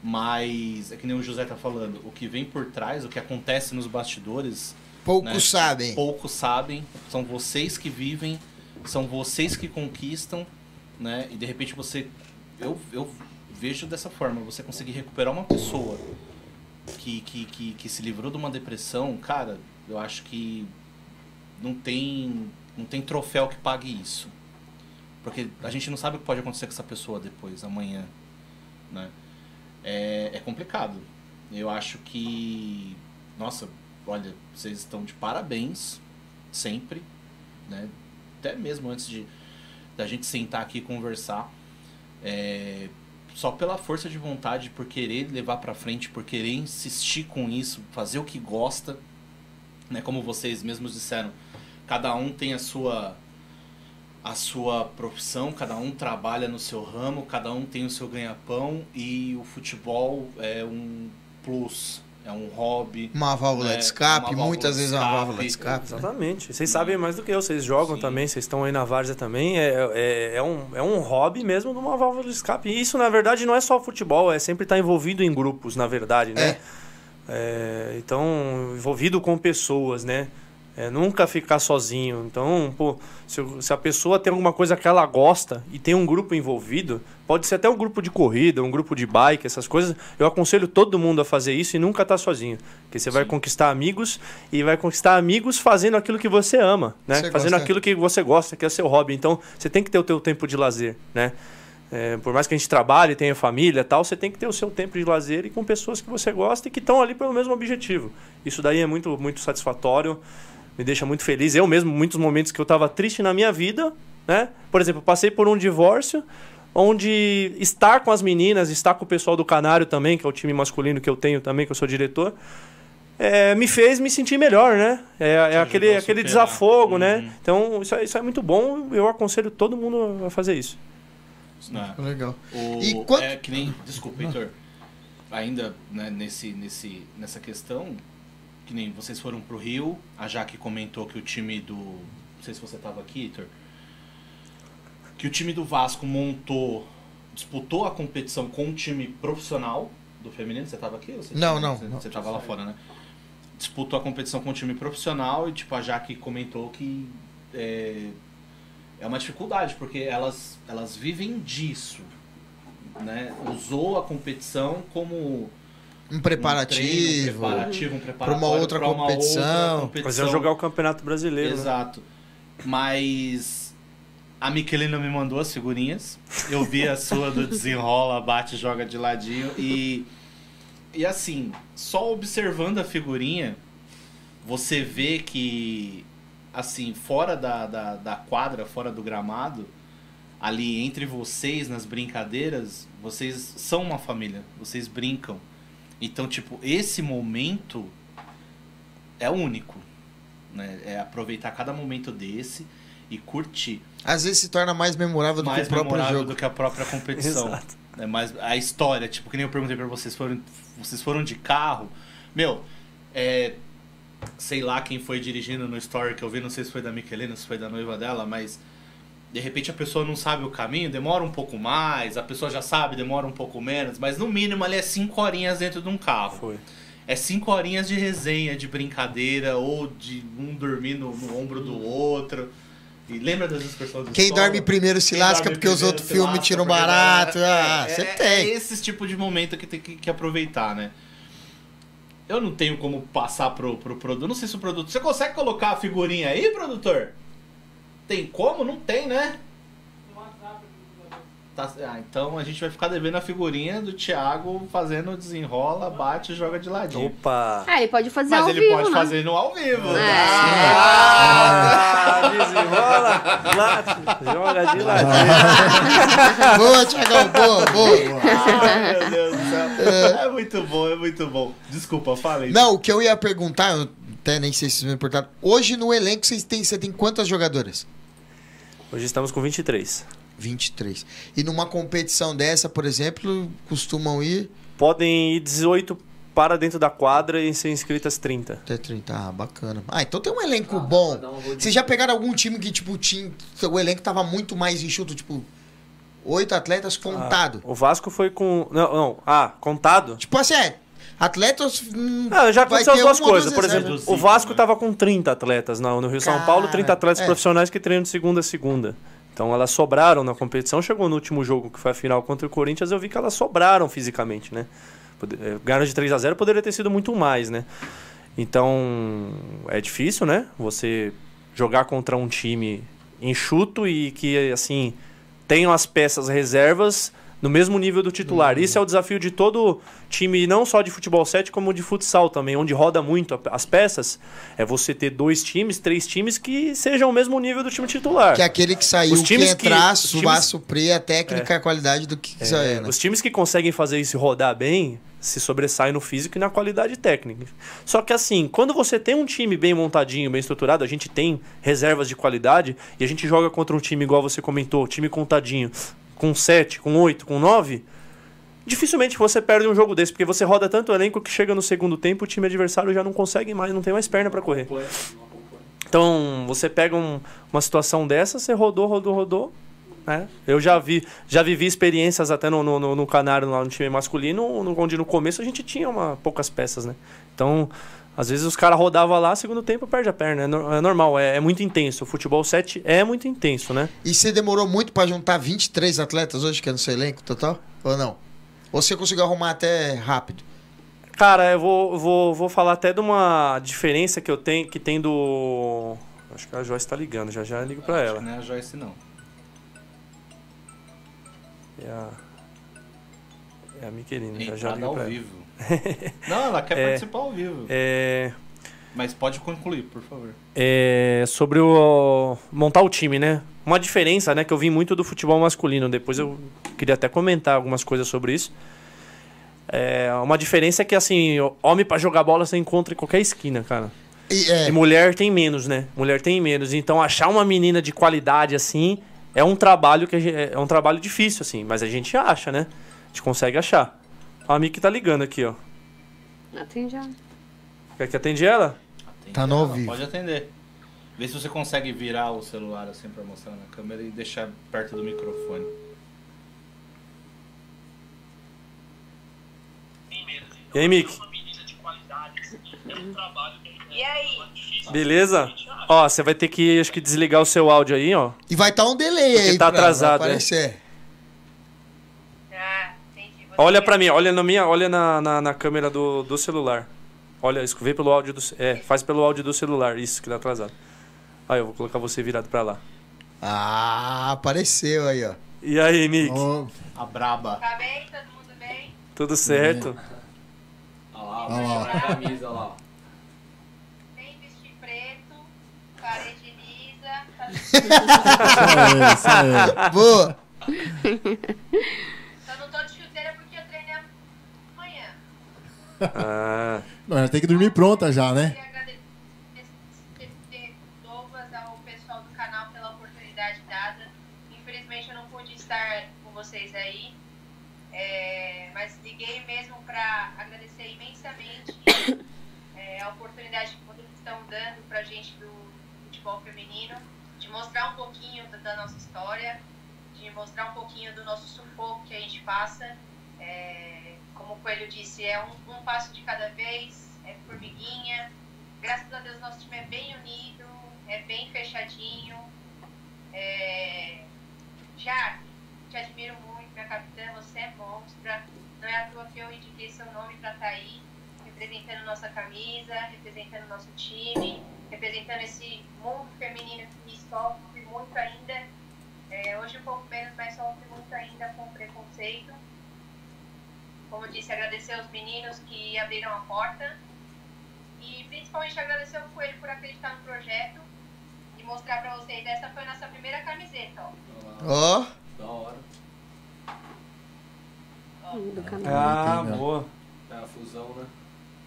Mas, é que nem o José tá falando, o que vem por trás, o que acontece nos bastidores, Poucos né? sabem. poucos sabem, são vocês que vivem, são vocês que conquistam, né? E de repente você. Eu, eu vejo dessa forma, você conseguir recuperar uma pessoa que, que, que, que se livrou de uma depressão, cara, eu acho que não tem, não tem troféu que pague isso. Porque a gente não sabe o que pode acontecer com essa pessoa depois, amanhã. Né? É, é complicado. Eu acho que. Nossa, olha, vocês estão de parabéns, sempre. Né? Até mesmo antes de da gente sentar aqui e conversar. É, só pela força de vontade, por querer levar pra frente, por querer insistir com isso, fazer o que gosta. Né? Como vocês mesmos disseram, cada um tem a sua a sua profissão, cada um trabalha no seu ramo, cada um tem o seu ganha-pão e o futebol é um plus, é um hobby. Uma válvula É, de escape, válvula muitas de vezes é uma escape. válvula de escape. né? Exatamente. Vocês sabem mais do que eu, vocês jogam Sim. também, vocês estão aí na várzea também. É, é, é, um, é um hobby mesmo de uma válvula de escape. E isso, na verdade, não é só futebol, é sempre estar envolvido em grupos, na verdade, né? É, então, envolvido com pessoas, né? É, nunca ficar sozinho. Então, pô, se, se a pessoa tem alguma coisa que ela gosta e tem um grupo envolvido, pode ser até um grupo de corrida, um grupo de bike, essas coisas. Eu aconselho todo mundo a fazer isso e nunca estar sozinho. Porque você vai conquistar amigos e vai conquistar amigos fazendo aquilo que você ama, né? Você fazendo gosta. aquilo que você gosta, que é seu hobby. Então, você tem que ter o teu tempo de lazer, né? É, por mais que a gente trabalhe, tenha família e tal, você tem que ter o seu tempo de lazer e com pessoas que você gosta e que estão ali pelo mesmo objetivo. Isso daí é muito, muito satisfatório, me deixa muito feliz. Eu mesmo, muitos momentos que eu estava triste na minha vida, né? Por exemplo, passei por um divórcio, onde estar com as meninas, estar com o pessoal do Canário também, que é o time masculino que eu tenho também, que eu sou diretor, é, me fez me sentir melhor, né? É, é aquele, aquele desafogo, né? Uhum. Então, isso é, isso é muito bom. Eu aconselho todo mundo a fazer isso. Né? Legal. O, E quant- É que nem. Desculpa, Heitor. Ainda né, nesse, nesse, nessa questão, que nem vocês foram pro Rio, a Jaque comentou que o time do. Não sei se você tava aqui, Heitor. Que o time do Vasco montou. Disputou a competição com um time profissional do feminino. Você tava aqui? Você Não, tava- não, Você, não. você tava lá fora, né? Disputou a competição com um time profissional e, tipo, a Jaque comentou que. É, é uma dificuldade, porque elas, elas vivem disso. Né? Usou a competição como Um preparativo. um, um preparativo, um preparatório uma outra pra uma competição. outra Mas é jogar o Campeonato Brasileiro. né? Exato. Mas a Miquelina me mandou as figurinhas. Eu vi a sua do desenrola, bate, joga de ladinho e e assim, só observando a figurinha, você vê que assim, fora da, da, da quadra, fora do gramado, ali entre vocês nas brincadeiras, vocês são uma família, vocês brincam. Então, tipo, esse momento é único, né? É aproveitar cada momento desse e curtir. Às vezes se torna mais memorável do mais que o próprio memorável jogo. do que a própria competição. *laughs* Exato. É mais a história, tipo, que nem eu perguntei pra vocês, foram, vocês foram de carro? Meu, é, sei lá quem foi dirigindo no story que eu vi, não sei se foi da Miquelina, se foi da noiva dela, mas de repente a pessoa não sabe o caminho, demora um pouco mais, a pessoa já sabe, demora um pouco menos, mas no mínimo ali é cinco horinhas dentro de um carro. Foi. É cinco horinhas de resenha, de brincadeira, ou de um dormir no, no ombro do outro. E lembra das expressões do Quem escola? dorme primeiro se Quem lasca porque os outros filmes tiram barato. É, Ah, é, você é, tem. É esse tipo de momento que tem que, que aproveitar, né? Eu não tenho como passar pro, pro produto. Não sei se o produto. Você consegue colocar a figurinha aí, produtor? Tem como? Não tem, né? Tá, ah, então a gente vai ficar devendo a figurinha do Thiago fazendo desenrola, bate e joga de ladinho. Opa! É, ele pode fazer Mas ao ele vivo, pode né? fazer no ao vivo. É. Ah, *laughs* desenrola, late, joga de ladinho. Boa, Thiagão, boa, boa. Ai, meu Deus do céu. É muito bom, é muito bom. Desculpa, falei. Não, o que eu ia perguntar, eu até nem sei se vocês me importaram. Hoje no elenco vocês têm, você tem quantas jogadoras? Hoje estamos com 23. 23. E numa competição dessa, por exemplo, costumam ir Podem ir 18 para dentro da quadra e ser inscritas 30. até 30. Ah, bacana. Ah, então tem um elenco bom. dá um Vocês já pegaram algum time que, tipo, tinha, o elenco tava muito mais enxuto, tipo, oito atletas contado? O Vasco foi com. Não, não. Ah, contado? Tipo assim, é, atletas. hum, Ah, já aconteceu as duas coisas. Por exemplo, o Vasco tava com 30 atletas no, no Rio São Paulo, 30 Cara, atletas é. profissionais que treinam de segunda a segunda. Então elas sobraram na competição. Chegou no último jogo, que foi a final contra o Corinthians, eu vi que elas sobraram fisicamente, né? Eh, Ganharam de 3 a 0 poderia ter sido muito mais, né? Então é difícil, né? Você jogar contra um time enxuto e que, assim, tenham as peças reservas no mesmo nível do titular. Uhum. Isso é o desafio de todo time, não só de futebol 7, como de futsal também, onde roda muito as peças. É você ter dois times, três times que sejam o mesmo nível do time titular. Que é aquele que saiu, Os que times que- entrar, vai times- suprir a técnica e a qualidade do que quiser, É, né? Os times que conseguem fazer isso rodar bem se sobressaem no físico e na qualidade técnica. Só que assim, quando você tem um time bem montadinho, bem estruturado, a gente tem reservas de qualidade e a gente joga contra um time igual você comentou, time contadinho, com 7, com 8, com 9, dificilmente você perde um jogo desse, porque você roda tanto o elenco que chega no segundo tempo, o time adversário já não consegue mais, não tem mais perna para correr. Então, você pega um- uma situação dessa, você rodou, rodou, rodou. Né? Eu já vi, já vivi experiências até no, no, no, Canário, lá no time masculino, no- onde no começo a gente tinha uma, poucas peças, né? Então, Às vezes os caras rodavam lá, segundo tempo perde a perna. É, no- é normal, é, é muito intenso. O futebol 7 é muito intenso, né? E você demorou muito pra juntar 23 atletas hoje, que é no seu elenco total? Ou não? Ou você conseguiu arrumar até rápido? Cara, eu vou, vou, vou falar até de uma diferença que eu tenho, que tem do. Acho que a Joyce tá ligando, já já ligo pra ela. Não é a Joyce, não. É a, é a Miquelina, já já ligo ao pra ela. vivo. Não, ela quer É. participar ao vivo. É, Mas pode concluir, por favor. é, sobre o montar o time, né? Uma diferença, né, que eu vi muito do futebol masculino. Depois eu queria até comentar algumas coisas sobre isso. É, uma diferença é que assim, homem pra jogar bola você encontra em qualquer esquina, cara. E, é, E mulher tem menos, né? Mulher tem menos. Então achar uma menina de qualidade assim é um trabalho que a gente- é um trabalho difícil assim, mas a gente acha, né? A gente consegue achar. A Miki tá ligando aqui, ó. Atende ela. Quer que atende ela? Atende Tá no ela, ao vivo. Pode atender. Vê se você consegue virar o celular assim pra mostrar na câmera e deixar perto do microfone. E aí, Miki? E aí? Beleza? Ó, você vai ter que acho que desligar o seu áudio aí, ó. e vai estar um delay Porque aí. tá pra- atrasado, vai é. aparecer. Ah, entendi. Você Olha pra mim, olha na minha, olha na, na, na câmera do, do celular. Olha, vê pelo áudio do, é, faz pelo áudio do celular, isso que tá atrasado. Aí eu vou colocar você virado pra lá. Ah, apareceu aí, ó. E aí, Miki? Ó, A braba. Tá bem? Todo mundo bem? Tudo certo? Olha lá, Olha lá. a camisa, olha lá. Sem vestir preto, parede lisa. Tá... isso aí, isso aí. Boa. *laughs* Só não tô de chuteira porque eu treinei amanhã. Ah, Não, já tem que dormir pronta já, né? Queria agradecer Douglas ao pessoal do canal pela oportunidade dada. Infelizmente eu não pude estar com vocês aí. É, mas liguei mesmo para agradecer imensamente *coughs* é, a oportunidade que vocês estão dando pra gente do futebol feminino, de mostrar um pouquinho da, da nossa história, de mostrar um pouquinho do nosso sufoco que a gente passa. É, como o Coelho disse, é um, um passo de cada vez, é formiguinha. Graças a Deus nosso time é bem unido, é bem fechadinho. É... Te admiro muito, minha capitã, você é monstra. Não é à toa que eu indiquei seu nome para estar aí, representando nossa camisa, representando nosso time, representando esse mundo feminino que sofre muito ainda. É, hoje um pouco menos, mas sofre muito ainda com preconceito. Como eu disse, agradecer aos meninos que abriram a porta e principalmente agradecer ao Coelho por acreditar no projeto e mostrar pra vocês. Essa foi a nossa primeira camiseta, ó. Ó, Da hora. Do canal. ah legal. boa. É a fusão, né?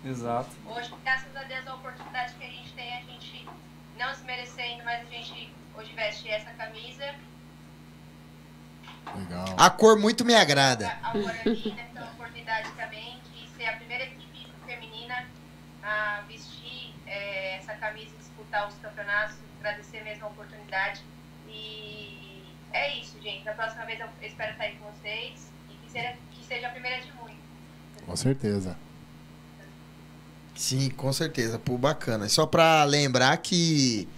Exato. Hoje, graças a Deus, a oportunidade que a gente tem, a gente não desmerecendo, mas a gente hoje veste essa camisa. Legal. a cor muito me agrada. A Guarani, né, pela oportunidade também de ser a primeira equipe feminina a vestir eh, essa camisa e disputar os campeonatos. Agradecer mesmo a oportunidade. E é isso, gente. Da próxima vez eu espero estar aí com vocês e que seja, que seja a primeira de muitos. Com certeza. Sim, com certeza. Pô, bacana. Só pra lembrar que.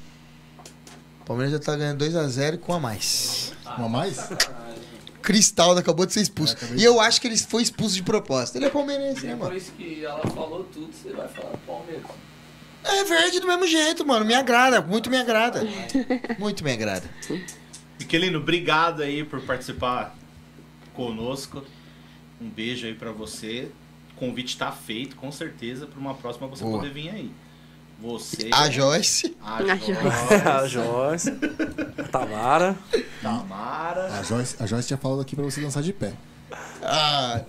O Palmeiras já tá ganhando 2x0 com a mais. Uma mais? Cristaldo acabou de ser expulso. É, E eu acho que ele foi expulso de propósito. Ele é palmeirense, né, mano? Depois que ela falou tudo, você vai falar Palmeiras. É verde do mesmo jeito, mano. Me agrada. Muito me agrada. Muito me agrada. Miquelino, obrigado aí por participar conosco. Um beijo aí pra você. O convite tá feito, com certeza, pra uma próxima você Boa. poder vir aí. Você. A Joyce. A A Joyce. *laughs* a Joyce. A Tamara. Tamara. A Joyce, a Joyce tinha falado aqui pra você dançar de pé. Ah,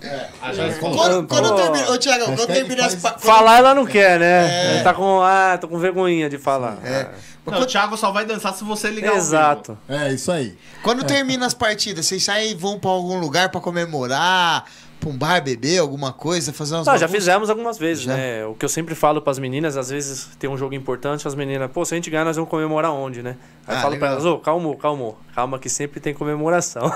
A Joyce falou. quando, quando Pô. termina. Ô, Thiago, quando Hashtag termina as. faz- Falar ela não quer, né? É. Tá com. Ah, tô com vergonhinha de falar. É. Não, o Thiago só vai dançar se você ligar o Exato. É, isso aí. Quando termina as partidas, vocês saem e vão pra algum lugar pra comemorar, pra um bar beber, alguma coisa, fazer umas Não, já fizemos algumas vezes, Já? né? O que eu sempre falo pras meninas, às vezes tem um jogo importante, as meninas, pô, se a gente ganhar, nós vamos comemorar onde, né? Aí Ah, eu falo pra elas, ô, calma, calma, calma que sempre tem comemoração. *laughs*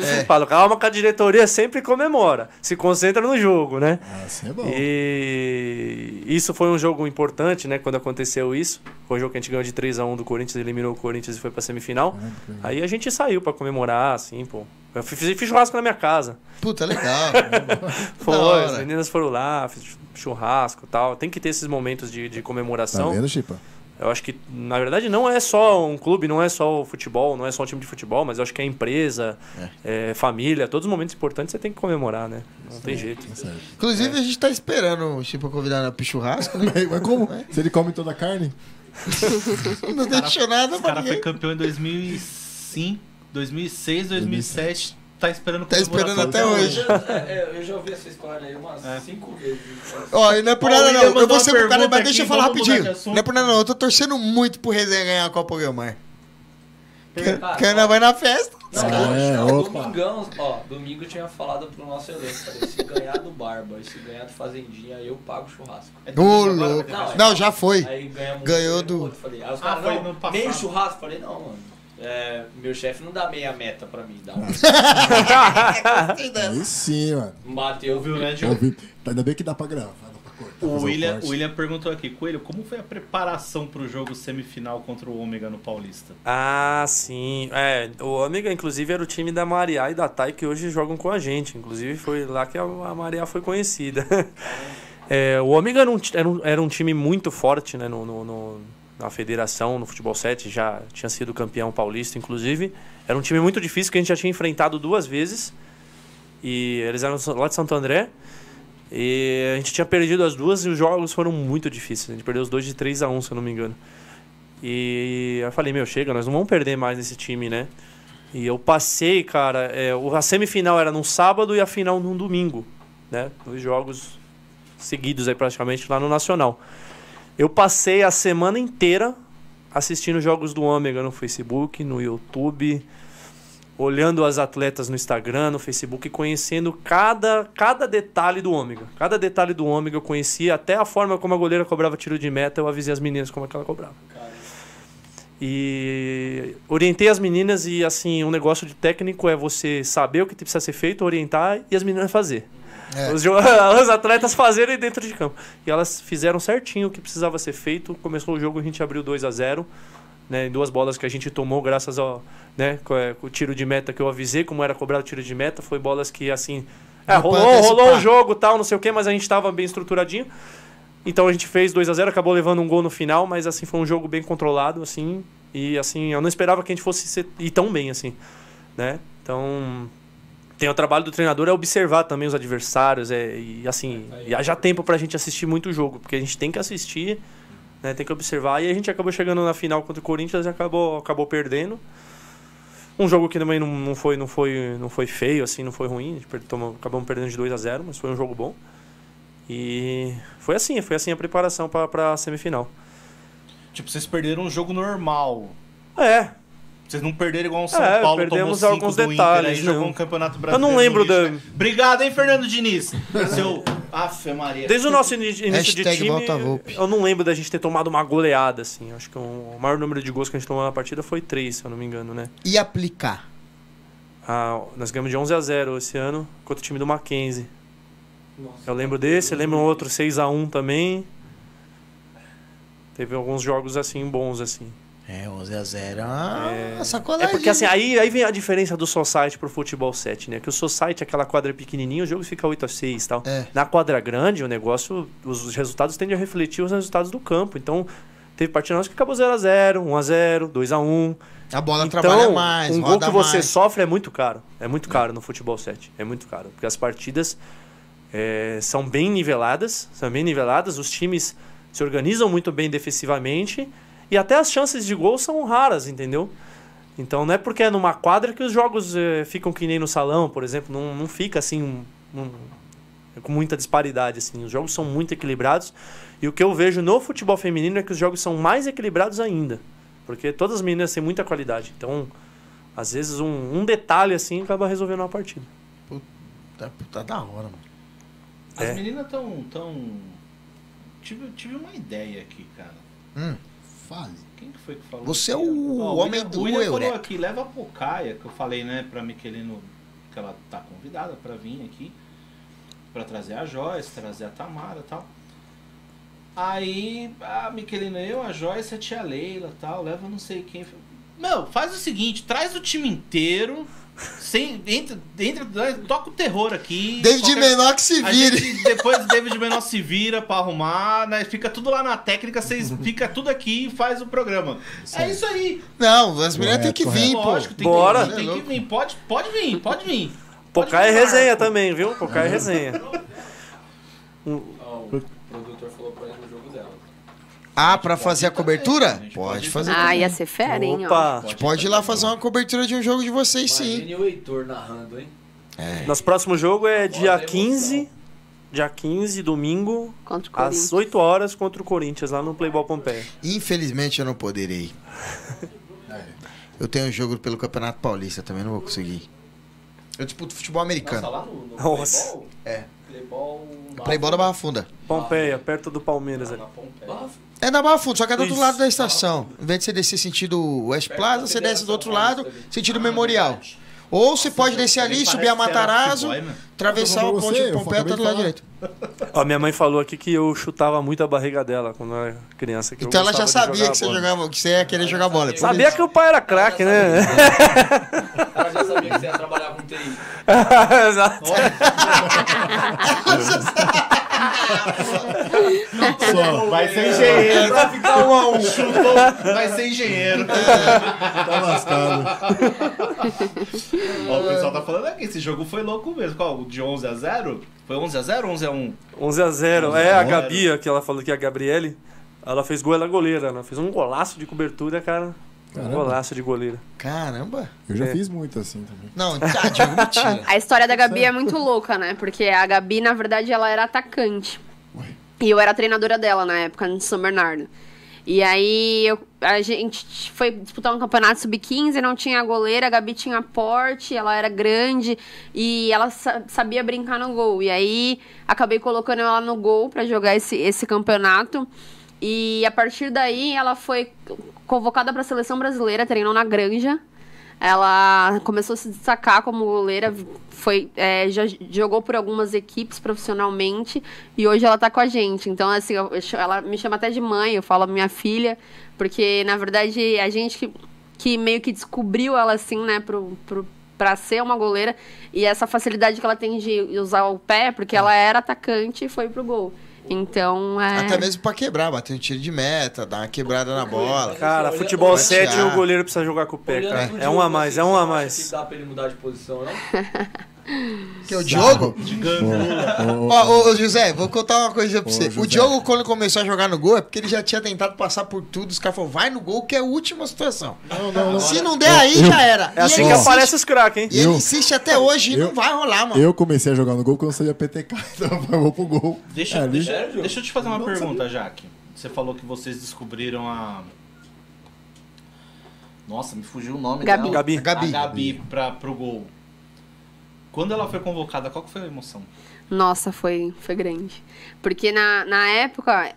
É. falo, calma que a diretoria sempre comemora, se concentra no jogo, né? Ah, assim é bom. E isso foi um jogo importante, né? Quando aconteceu isso. Foi um jogo que a gente ganhou de 3 a 1 do Corinthians, eliminou o Corinthians e foi pra semifinal. Aí a gente saiu pra comemorar, assim, pô. Eu fiz, fiz churrasco na minha casa. Puta, legal. *laughs* Foi, as meninas foram lá, fiz churrasco e tal. Tem que ter esses momentos de, de Tá comemoração. vendo, Chipa? eu acho que, na verdade, não é só um clube, não é só o futebol, não é só um time de futebol, mas eu acho que é empresa, é, família, todos os momentos importantes você tem que comemorar, né? Não tem jeito. Tá certo. Inclusive, a gente tá esperando o Chipa convidar pro churrasco, né? *laughs* Mas, como? Se ele come toda a carne? *laughs* Não deixou nada O pra cara foi ninguém. campeão em 2005, 2006, 2007. Tá esperando Tá esperando até hoje. é, eu já ouvi essa história aí umas cinco vezes. Ó, e não é por Ó, o nada não. Eu vou ser pro cara, mas deixa eu falar rapidinho. Não é por nada não. Eu tô torcendo muito pro Resenha ganhar a Copa Guilmar. Cana vai na festa. Não, É, hoje, não, opa. domingão, ó, domingo eu tinha falado pro nosso elenco, falei, se ganhar do Barba e se ganhar do Fazendinha, eu pago o churrasco. É louco. ter Não, já foi. Aí ganhamos Ganhou do- outro, falei, aí os Ah, caras, foi não, passado. meio churrasco, falei, não, mano, é, meu chefe não dá meia meta pra mim, dá um. Aí sim, mano. Bateu, Viu, né, Gil? Ouvi. Ainda bem que dá pra gravar. Dá pra cortar, O William, o William perguntou aqui, Coelho, como foi a preparação pro jogo semifinal contra o Ômega no Paulista? Ah, sim. É, o Ômega, inclusive, era o time da Maria e da Thay que hoje jogam com a gente. Inclusive, foi lá que a Maria foi conhecida. *laughs* É, o Ômega um, era, um, era um time muito forte né, no, no- no- na federação, no futebol 7, já tinha sido campeão paulista, inclusive. Era um time muito difícil que a gente já tinha enfrentado duas vezes. E eles eram lá de Santo André. E a gente tinha perdido as duas e os jogos foram muito difíceis. A gente perdeu os dois de 3 a 1 se eu não me engano. E eu falei, meu, chega, nós não vamos perder mais nesse time, né? E eu passei, cara, é, a semifinal era num sábado e a final num domingo, né? Dois jogos seguidos aí praticamente lá no Nacional. Eu passei a semana inteira assistindo jogos do Ômega no Facebook, no YouTube, olhando as atletas no Instagram, no Facebook, conhecendo cada, cada detalhe do Ômega. Cada detalhe do Ômega eu conhecia, até a forma como a goleira cobrava tiro de meta, eu avisei as meninas como é que ela cobrava. E orientei as meninas e assim, um negócio de técnico é você saber o que precisa ser feito, orientar e as meninas fazer. É. Os, os *laughs* atletas fazerem dentro de campo. E elas fizeram certinho o que precisava ser feito. Começou o jogo, a gente abriu 2 a 0 né, em duas bolas que a gente tomou graças ao né, co- é, com o tiro de meta que eu avisei como era cobrado o tiro de meta. Foi bolas que assim. É, rolou, rolou o jogo tal, não sei o que, mas a gente estava bem estruturadinho. Então a gente fez 2 a 0 acabou levando um gol no final, mas assim foi um jogo bem controlado, assim. E assim, eu não esperava que a gente fosse ser, ir tão bem, assim. Né? Então, tem o trabalho do treinador é observar também os adversários é, e assim e haja tempo pra gente assistir muito jogo porque a gente tem que assistir né, tem que observar e a gente acabou chegando na final contra o Corinthians e acabou acabou perdendo. Um jogo que também não, não foi não foi não foi feio assim não foi ruim a gente per- tomou- acabamos perdendo de 2 a 0 mas foi um jogo bom. E foi assim foi assim a preparação para semifinal. Tipo, vocês perderam um jogo normal. é Vocês não perderam igual o São É, Paulo perdemos tomou cinco alguns do Inter, detalhes, aí jogou um campeonato Eu brasileiro. não lembro lixo, da- né? Obrigado, hein, Fernando Diniz? *laughs* Seu... Afe Maria. Desde o nosso início de time, eu não lembro da gente ter tomado uma goleada, assim. Acho que o maior número de gols que a gente tomou na partida foi três, se eu não me engano, né? E aplicar. Ah, nós ganhamos de 11 a 0 esse ano contra o time do Mackenzie. Eu lembro desse, eu lembro um outro 6 a 1 também. Teve alguns jogos assim bons assim. É, 11 a 0 Ah, É sacolagem. porque assim, aí, aí vem a diferença do Society pro futebol 7, né? Que o Society, aquela quadra pequenininha, o jogo fica 8 a 6 e tal. É. Na quadra grande, o negócio, os os resultados tendem a refletir os resultados do campo. Então, teve partida nossa que acabou 0 a 0 1 a 0 2 a 1 A bola Então, trabalha mais, um gol que você mais. sofre é muito caro. É muito caro no futebol 7. É muito caro. Porque as partidas é, são bem niveladas. São bem niveladas. Os times se organizam muito bem defensivamente. E até as chances de gol são raras, entendeu? Então não é porque é numa quadra que os jogos é, ficam que nem no salão, por exemplo. Não, não fica assim um- um- com muita disparidade. Assim. Os jogos são muito equilibrados. E o que eu vejo no futebol feminino é que os jogos são mais equilibrados ainda. Porque todas as meninas têm muita qualidade. Então, às vezes, um, um detalhe assim acaba resolvendo uma partida. Tá, tá da hora, mano. As É. meninas tão. tão... Tive, tive uma ideia aqui, cara. Hum. Fale. Quem que foi que falou? Você é o Ó, homem William- do O William falou Eureka. aqui, leva a Pocaia, que eu falei, né, pra Miquelino que ela tá convidada pra vir aqui. Pra trazer a Joyce, trazer a Tamara e tal. Aí, a Miquelino, eu, a Joyce, a tia Leila tal, leva não sei quem. Meu, faz o seguinte, traz o time inteiro. Sem, entra, entra, toca o terror aqui. David qualquer- Menor que se vire. gente, *laughs* depois o David Menor se vira pra arrumar, né? Fica tudo lá na técnica, vocês *laughs* fica tudo aqui e faz o programa. É isso aí. Não, as meninas têm que Correto, vir, pô. Lógico, tem Bora. que vir, tem que vir. Pode, pode vir, pode vir. Pocá é resenha também, viu? Pocá é resenha. *laughs* Ó, o produtor falou pra ir no jogo dela. Ah, pra fazer a também, cobertura? Pode pode fazer. Ah, ia ser fera, hein? ó. Opa! A gente pode ir lá fazer uma cobertura de um jogo de vocês, sim. Imagine o Heitor narrando, hein? Nosso próximo jogo é dia Bota a 15. emoção. Dia 15, domingo, Contra o às Corinthians. 8 horas contra o Corinthians, lá no Playboy Pompeia. Infelizmente eu não poderei. *laughs* Eu tenho um jogo pelo Campeonato Paulista, também não vou conseguir. Eu disputo futebol Nossa, americano. lá no, no Nossa. É. Playboy... Playboy da Barra Funda. Pompeia, perto do Palmeiras ali. Na Pompeia. É da Barra Funda, só que é do outro Isso. lado da estação. Em vez de você descer sentido West Plaza, você desce do outro lado, sentido Memorial. Ou você pode descer ali, subir a era Matarazzo, né? atravessar o ponte de Pompeia, tá acabei do lado direito. Ó, minha mãe falou aqui que eu chutava muito a barriga dela quando eu era criança. que eu Então ela já sabia que você, jogava, que você ia querer jogar bola. Sabia que o pai era craque, né? *laughs* Ela já sabia que você ia trabalhar TI. *laughs* Exato. Só. Vai ser engenheiro. Vai ficar um a um. Chutou, vai ser engenheiro. Tá lascado. Ó, o pessoal tá falando aqui, esse jogo foi louco mesmo. Qual? O de 11 a 0? Foi 11 a 0 ou 11 a 1? 11 a 0 11 a É, a 0. Gabi, que ela falou que é a Gabriele. Ela fez gol, ela é goleira. Ela fez um golaço de cobertura, cara. Caramba. golaço de goleira. Caramba. Eu já É. fiz muito assim também. Não, tá, Diego, mentira. *laughs* A história da Gabi é muito louca, né? Porque a Gabi, na verdade, ela era atacante. E eu era treinadora dela na época, em São Bernardo. E aí eu- a gente foi disputar um campeonato sub-15, não tinha goleira, a Gabi tinha porte, ela era grande e ela sa- sabia brincar no gol. E aí acabei colocando ela no gol pra jogar esse, esse campeonato. E a partir daí ela foi convocada pra seleção brasileira, treinou na Granja. Ela começou a se destacar como goleira, foi, é, já jogou por algumas equipes profissionalmente e hoje ela tá com a gente. Então, assim, eu- ela me chama até de mãe, eu falo minha filha, porque na verdade a gente que, que meio que descobriu ela assim, né, pro, pro, pra ser uma goleira e essa facilidade que ela tem de usar o pé, porque ela era atacante e foi pro gol. Então, é. Até mesmo pra quebrar, bater um tiro de meta, dar uma quebrada na bola. Cara, futebol olha- 7 olha- o goleiro precisa jogar com o pé, cara. É um a mais, assim, é um a mais. Dá pra ele mudar de posição, não? *laughs* Que o Diogo. Ó, ô, José, vou contar uma coisa pra Ô, você. O José. Diogo, quando começou a jogar no gol, é porque ele já tinha tentado passar por tudo. Os caras falaram, vai no gol, que é a última situação. Não, não, não. Se não der aí, já era. É assim ele que insiste- aparece os craques, hein? E ele Eu- insiste até hoje e eu- não vai rolar, mano. Eu comecei a jogar no gol quando eu sabia PTK, *laughs* então eu vou pro gol. Deixa, É, deixa, Sério? deixa eu te fazer uma Não pergunta, Jaque. Você falou que vocês descobriram a. Nossa, me fugiu o nome Gabi. dela. Gabi. A Gabi. A Gabi pra, pro gol. Quando ela foi convocada, qual que foi a emoção? Nossa, foi, foi grande. Porque na, na época,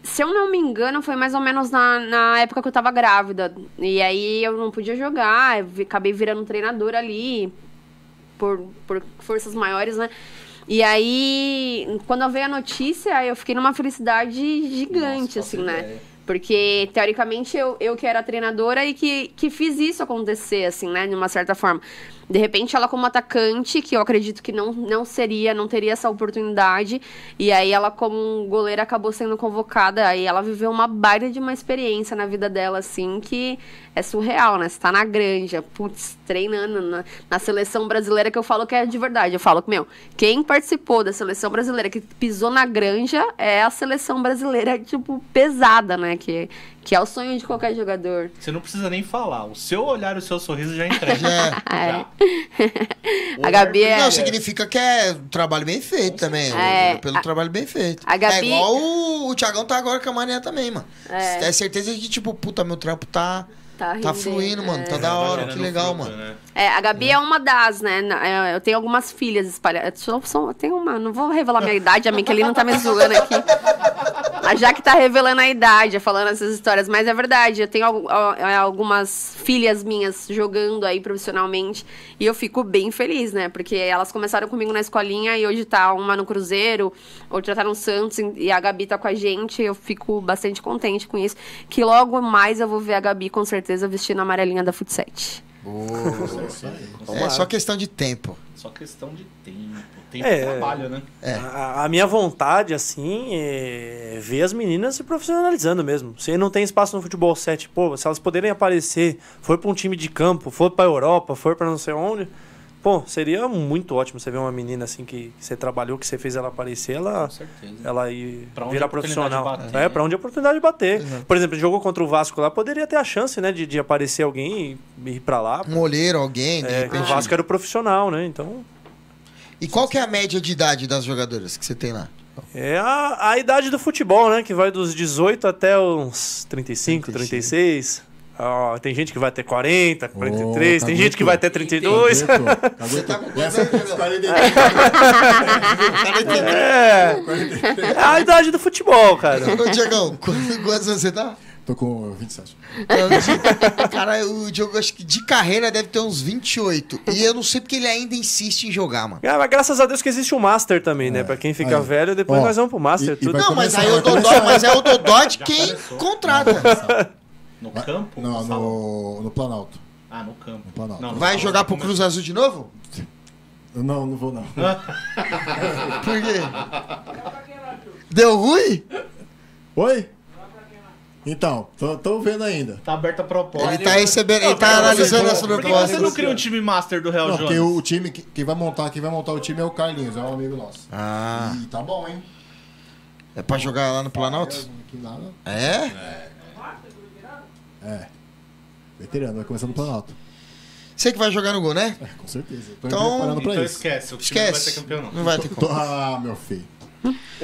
se eu não me engano, foi mais ou menos na, na época que eu tava grávida. E aí eu não podia jogar, eu acabei virando treinador ali, por, por forças maiores, né? E aí, quando veio a notícia, eu fiquei numa felicidade gigante, Nossa, assim, né? ideia. Porque, teoricamente, eu, eu que era treinadora e que, que fiz isso acontecer, assim, né? De uma certa forma. De repente, ela como atacante, que eu acredito que não, não seria, não teria essa oportunidade. E aí, ela como goleira acabou sendo convocada. Aí, ela viveu uma baita de uma experiência na vida dela, assim, que é surreal, né? Você tá na granja, putz, treinando na, na seleção brasileira, que eu falo que é de verdade. Eu falo que, meu, quem participou da seleção brasileira, que pisou na granja, é a seleção brasileira, *laughs* tipo, pesada, né? Que, que é o sonho de qualquer jogador. Você não precisa nem falar. O seu olhar e o seu sorriso já entrega. Já. É. *laughs* A Gabi é- Não, significa que é um trabalho bem feito também. É, pelo a- trabalho bem feito. a Gabi- É igual o, o Thiagão tá agora com a Mané também, mano. É. É. certeza que, tipo, puta, meu trampo tá, Tá, Tá fluindo, mano. é. Tá da hora, gerando que legal, fruto, mano. né? É, a Gabi é uma das, né? É, Eu tenho algumas filhas espalhadas. Só, tenho uma. Não vou revelar minha idade, a minha que ele não tá me zoando aqui. A Jaque tá revelando a idade, falando essas histórias, mas é verdade. Eu tenho é, algumas filhas minhas jogando aí profissionalmente e eu fico bem feliz, né? Porque elas começaram comigo na escolinha e hoje tá uma no Cruzeiro, outra tá no Santos e a Gabi tá com a gente. Eu fico bastante contente com isso. Que logo mais eu vou ver a Gabi com certeza vestindo a amarelinha da Futset. É só questão de tempo. Só questão de tempo. Tempo É. de trabalho, né? A, a minha vontade, assim, é ver as meninas se profissionalizando mesmo. Se não tem espaço no futebol 7, pô, se elas poderem aparecer, for pra um time de campo, for pra Europa, for pra não sei onde, pô, seria muito ótimo você ver uma menina assim que, que você trabalhou, que você fez ela aparecer, ela, ela ir Pra onde virar profissional. bater, é, né? pra onde a oportunidade de bater. Por exemplo, jogou contra o Vasco lá, poderia ter a chance, né, de, de aparecer alguém e ir pra lá. Um olheiro, alguém, de É, que o. Vasco era o profissional, né? Então, E qual que é a média de idade das jogadoras que você tem lá? É a, a idade do futebol, né? Que vai dos 18 até uns 35, 36. Ó, tem gente que vai até 40, 43, tem gente que vai até 32. Você tá com quantos anos, Gabriel? É, é a idade do futebol, cara. Ô, Diegão, quantos, quantos anos você tá? Tô com 27. *laughs* Cara, o Diogo acho que de carreira deve ter uns 28. E eu não sei porque ele ainda insiste em jogar, mano. Ah, mas graças a Deus que existe o Master também, né? Pra quem fica Aí. velho, depois Ó, nós vamos pro Master. e- e Não, mas aí o Dodó, mas é o Dodó de quem contrata. No campo? Não, no, no Planalto. Ah, no campo. No Planalto. Não, no Vai jogar pro. Cruz Azul de novo? Não, não vou não. *laughs* Por quê? Deu ruim? Oi? Então, tô, tô vendo ainda. Tá aberta a proposta. Ele tá recebendo, ele tá analisando essa Por que proposta. você não cria um time master do Real Não, Jones? porque o, time que, que vai montar, quem vai montar o time é o Carlinhos, é um amigo nosso. Ah, E tá bom, hein? é pra jogar lá no Planalto? Que nada. É? É. Veterano, vai começar no Planalto. Você que vai jogar no gol, né? É, com certeza. Tô me Então- preparando pra Então isso. esquece, o time não vai ser Esquece. campeão não. Não vai ter Tô- ah, meu filho.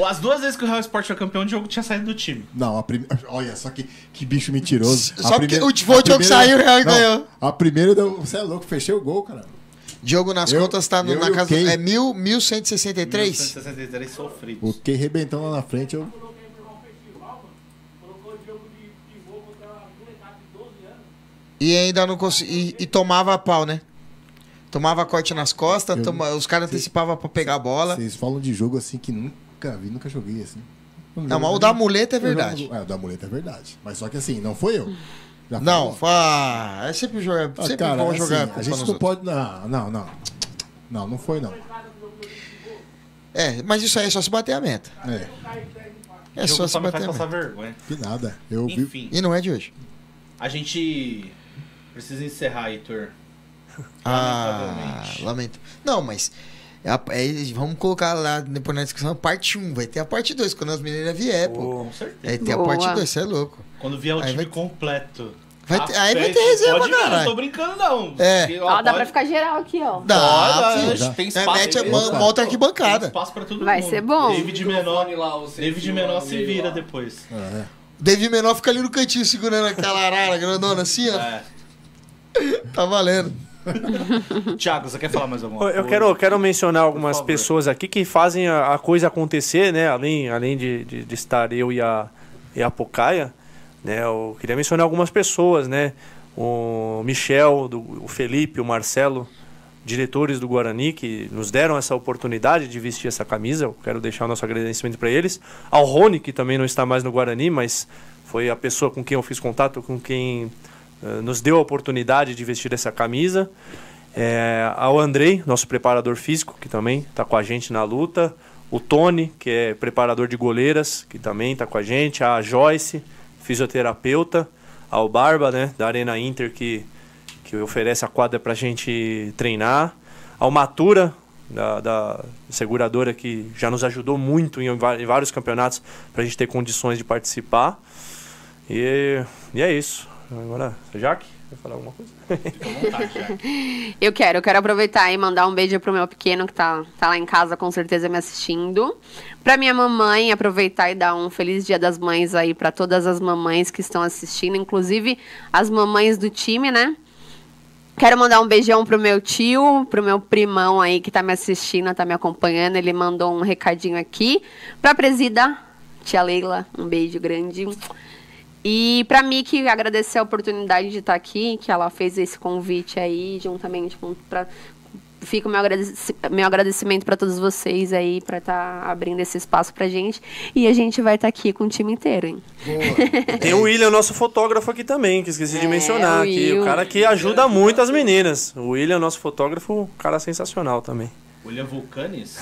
As duas vezes que o Real Sport foi campeão, o Diogo tinha saído do time. Não, a primeira. Olha, só que, que bicho mentiroso. Só A porque primeira- o- foi o a Diogo primeira- saiu, o Real Não, ganhou. A primeira deu. Você é louco, fechei o gol, cara. Diogo nas Eu- contas tá no- na casa. Kay. É mil, 1163? 163 sofridos. O que rebentão lá na frente, eu. E ainda não consegui. E, e tomava pau, né? Tomava corte nas costas, Eu- toma- os caras antecipavam pra pegar a bola. Vocês falam de jogo assim que nunca vi, nunca joguei assim. Não, mas o da muleta é verdade. É, o da muleta é verdade. Mas só que assim, não foi eu. Já Não, foi- ah, é sempre, jogar, Ah, sempre cara, bom assim, jogar A gente não outros. pode. Não, não, não. Não, não foi não. É, mas isso aí é só se bater a meta. É, É O só se bater a meta. vergonha. que nada. Eu vi. Enfim, E não é de hoje. a gente precisa encerrar, Heitor. Ah, Lamentavelmente. lamento. Não, mas. É a- é- vamos colocar lá depois na descrição parte 1. Vai ter a parte 2 quando as meninas vier, pô. Com certeza. Aí tem a Boa. parte 2, você é louco. Quando vier o Aí time vai- completo. Vai A ter- aí vai festa- ter resenha pode pra vir, Não caralho. tô brincando, não. É. Porque, Ó, dá pode- pra ficar geral aqui, ó. Dá, Pode, dá. tem É, espaço. mete, tem- monta tem arquibancada. espaço pra todo Vai mundo. ser bom. David Menor, Lá, o David Menor se vira lá. depois. É. David Menor fica ali no cantinho segurando aquela arara grandona assim, ó. É. Tá valendo. *laughs* Thiago, você quer falar mais alguma Eu coisa? quero, eu quero mencionar algumas pessoas aqui que fazem a, a coisa acontecer, né? Além, além de, de, de estar eu e a, e a Pocaia, né? Eu queria mencionar algumas pessoas, né? O Michel, do, o Felipe, o Marcelo, diretores do Guarani, que nos deram essa oportunidade de vestir essa camisa. Eu quero deixar o nosso agradecimento para eles. Ao Rony, que também não está mais no Guarani, mas foi a pessoa com quem eu fiz contato, com quem nos deu a oportunidade de vestir essa camisa. É, ao Andrei, nosso preparador físico, que também está com a gente na luta. O Tony, que é preparador de goleiras, que também está com a gente. A Joyce, fisioterapeuta. Ao Barba, né, da Arena Inter, que, que oferece a quadra para a gente treinar. Ao Matura, da, da seguradora, que já nos ajudou muito em, em vários campeonatos para a gente ter condições de participar. E, e é isso. Agora, Jaque? Quer falar alguma coisa? Fica à vontade. *laughs* Eu quero, eu quero aproveitar e mandar um beijo pro meu pequeno que tá, tá lá em casa com certeza me assistindo. Pra minha mamãe, aproveitar e dar um feliz dia das mães aí pra todas as mamães que estão assistindo, inclusive as mamães do time, né? Quero mandar um beijão pro meu tio, pro meu primão aí que tá me assistindo, tá me acompanhando. Ele mandou um recadinho aqui. Pra presida, tia Leila, um beijo grande. E pra Miki, agradecer a oportunidade de estar aqui, que ela fez esse convite aí, juntamente com. Pra, fica o meu, agradeci- meu agradecimento pra todos vocês aí, pra estar abrindo esse espaço pra gente. E a gente vai estar aqui com o time inteiro, hein? Tem o William, nosso fotógrafo aqui também, que esqueci de É, mencionar. o aqui, o cara que ajuda muito as meninas. O William, nosso fotógrafo, um cara sensacional também. William Vulcanes,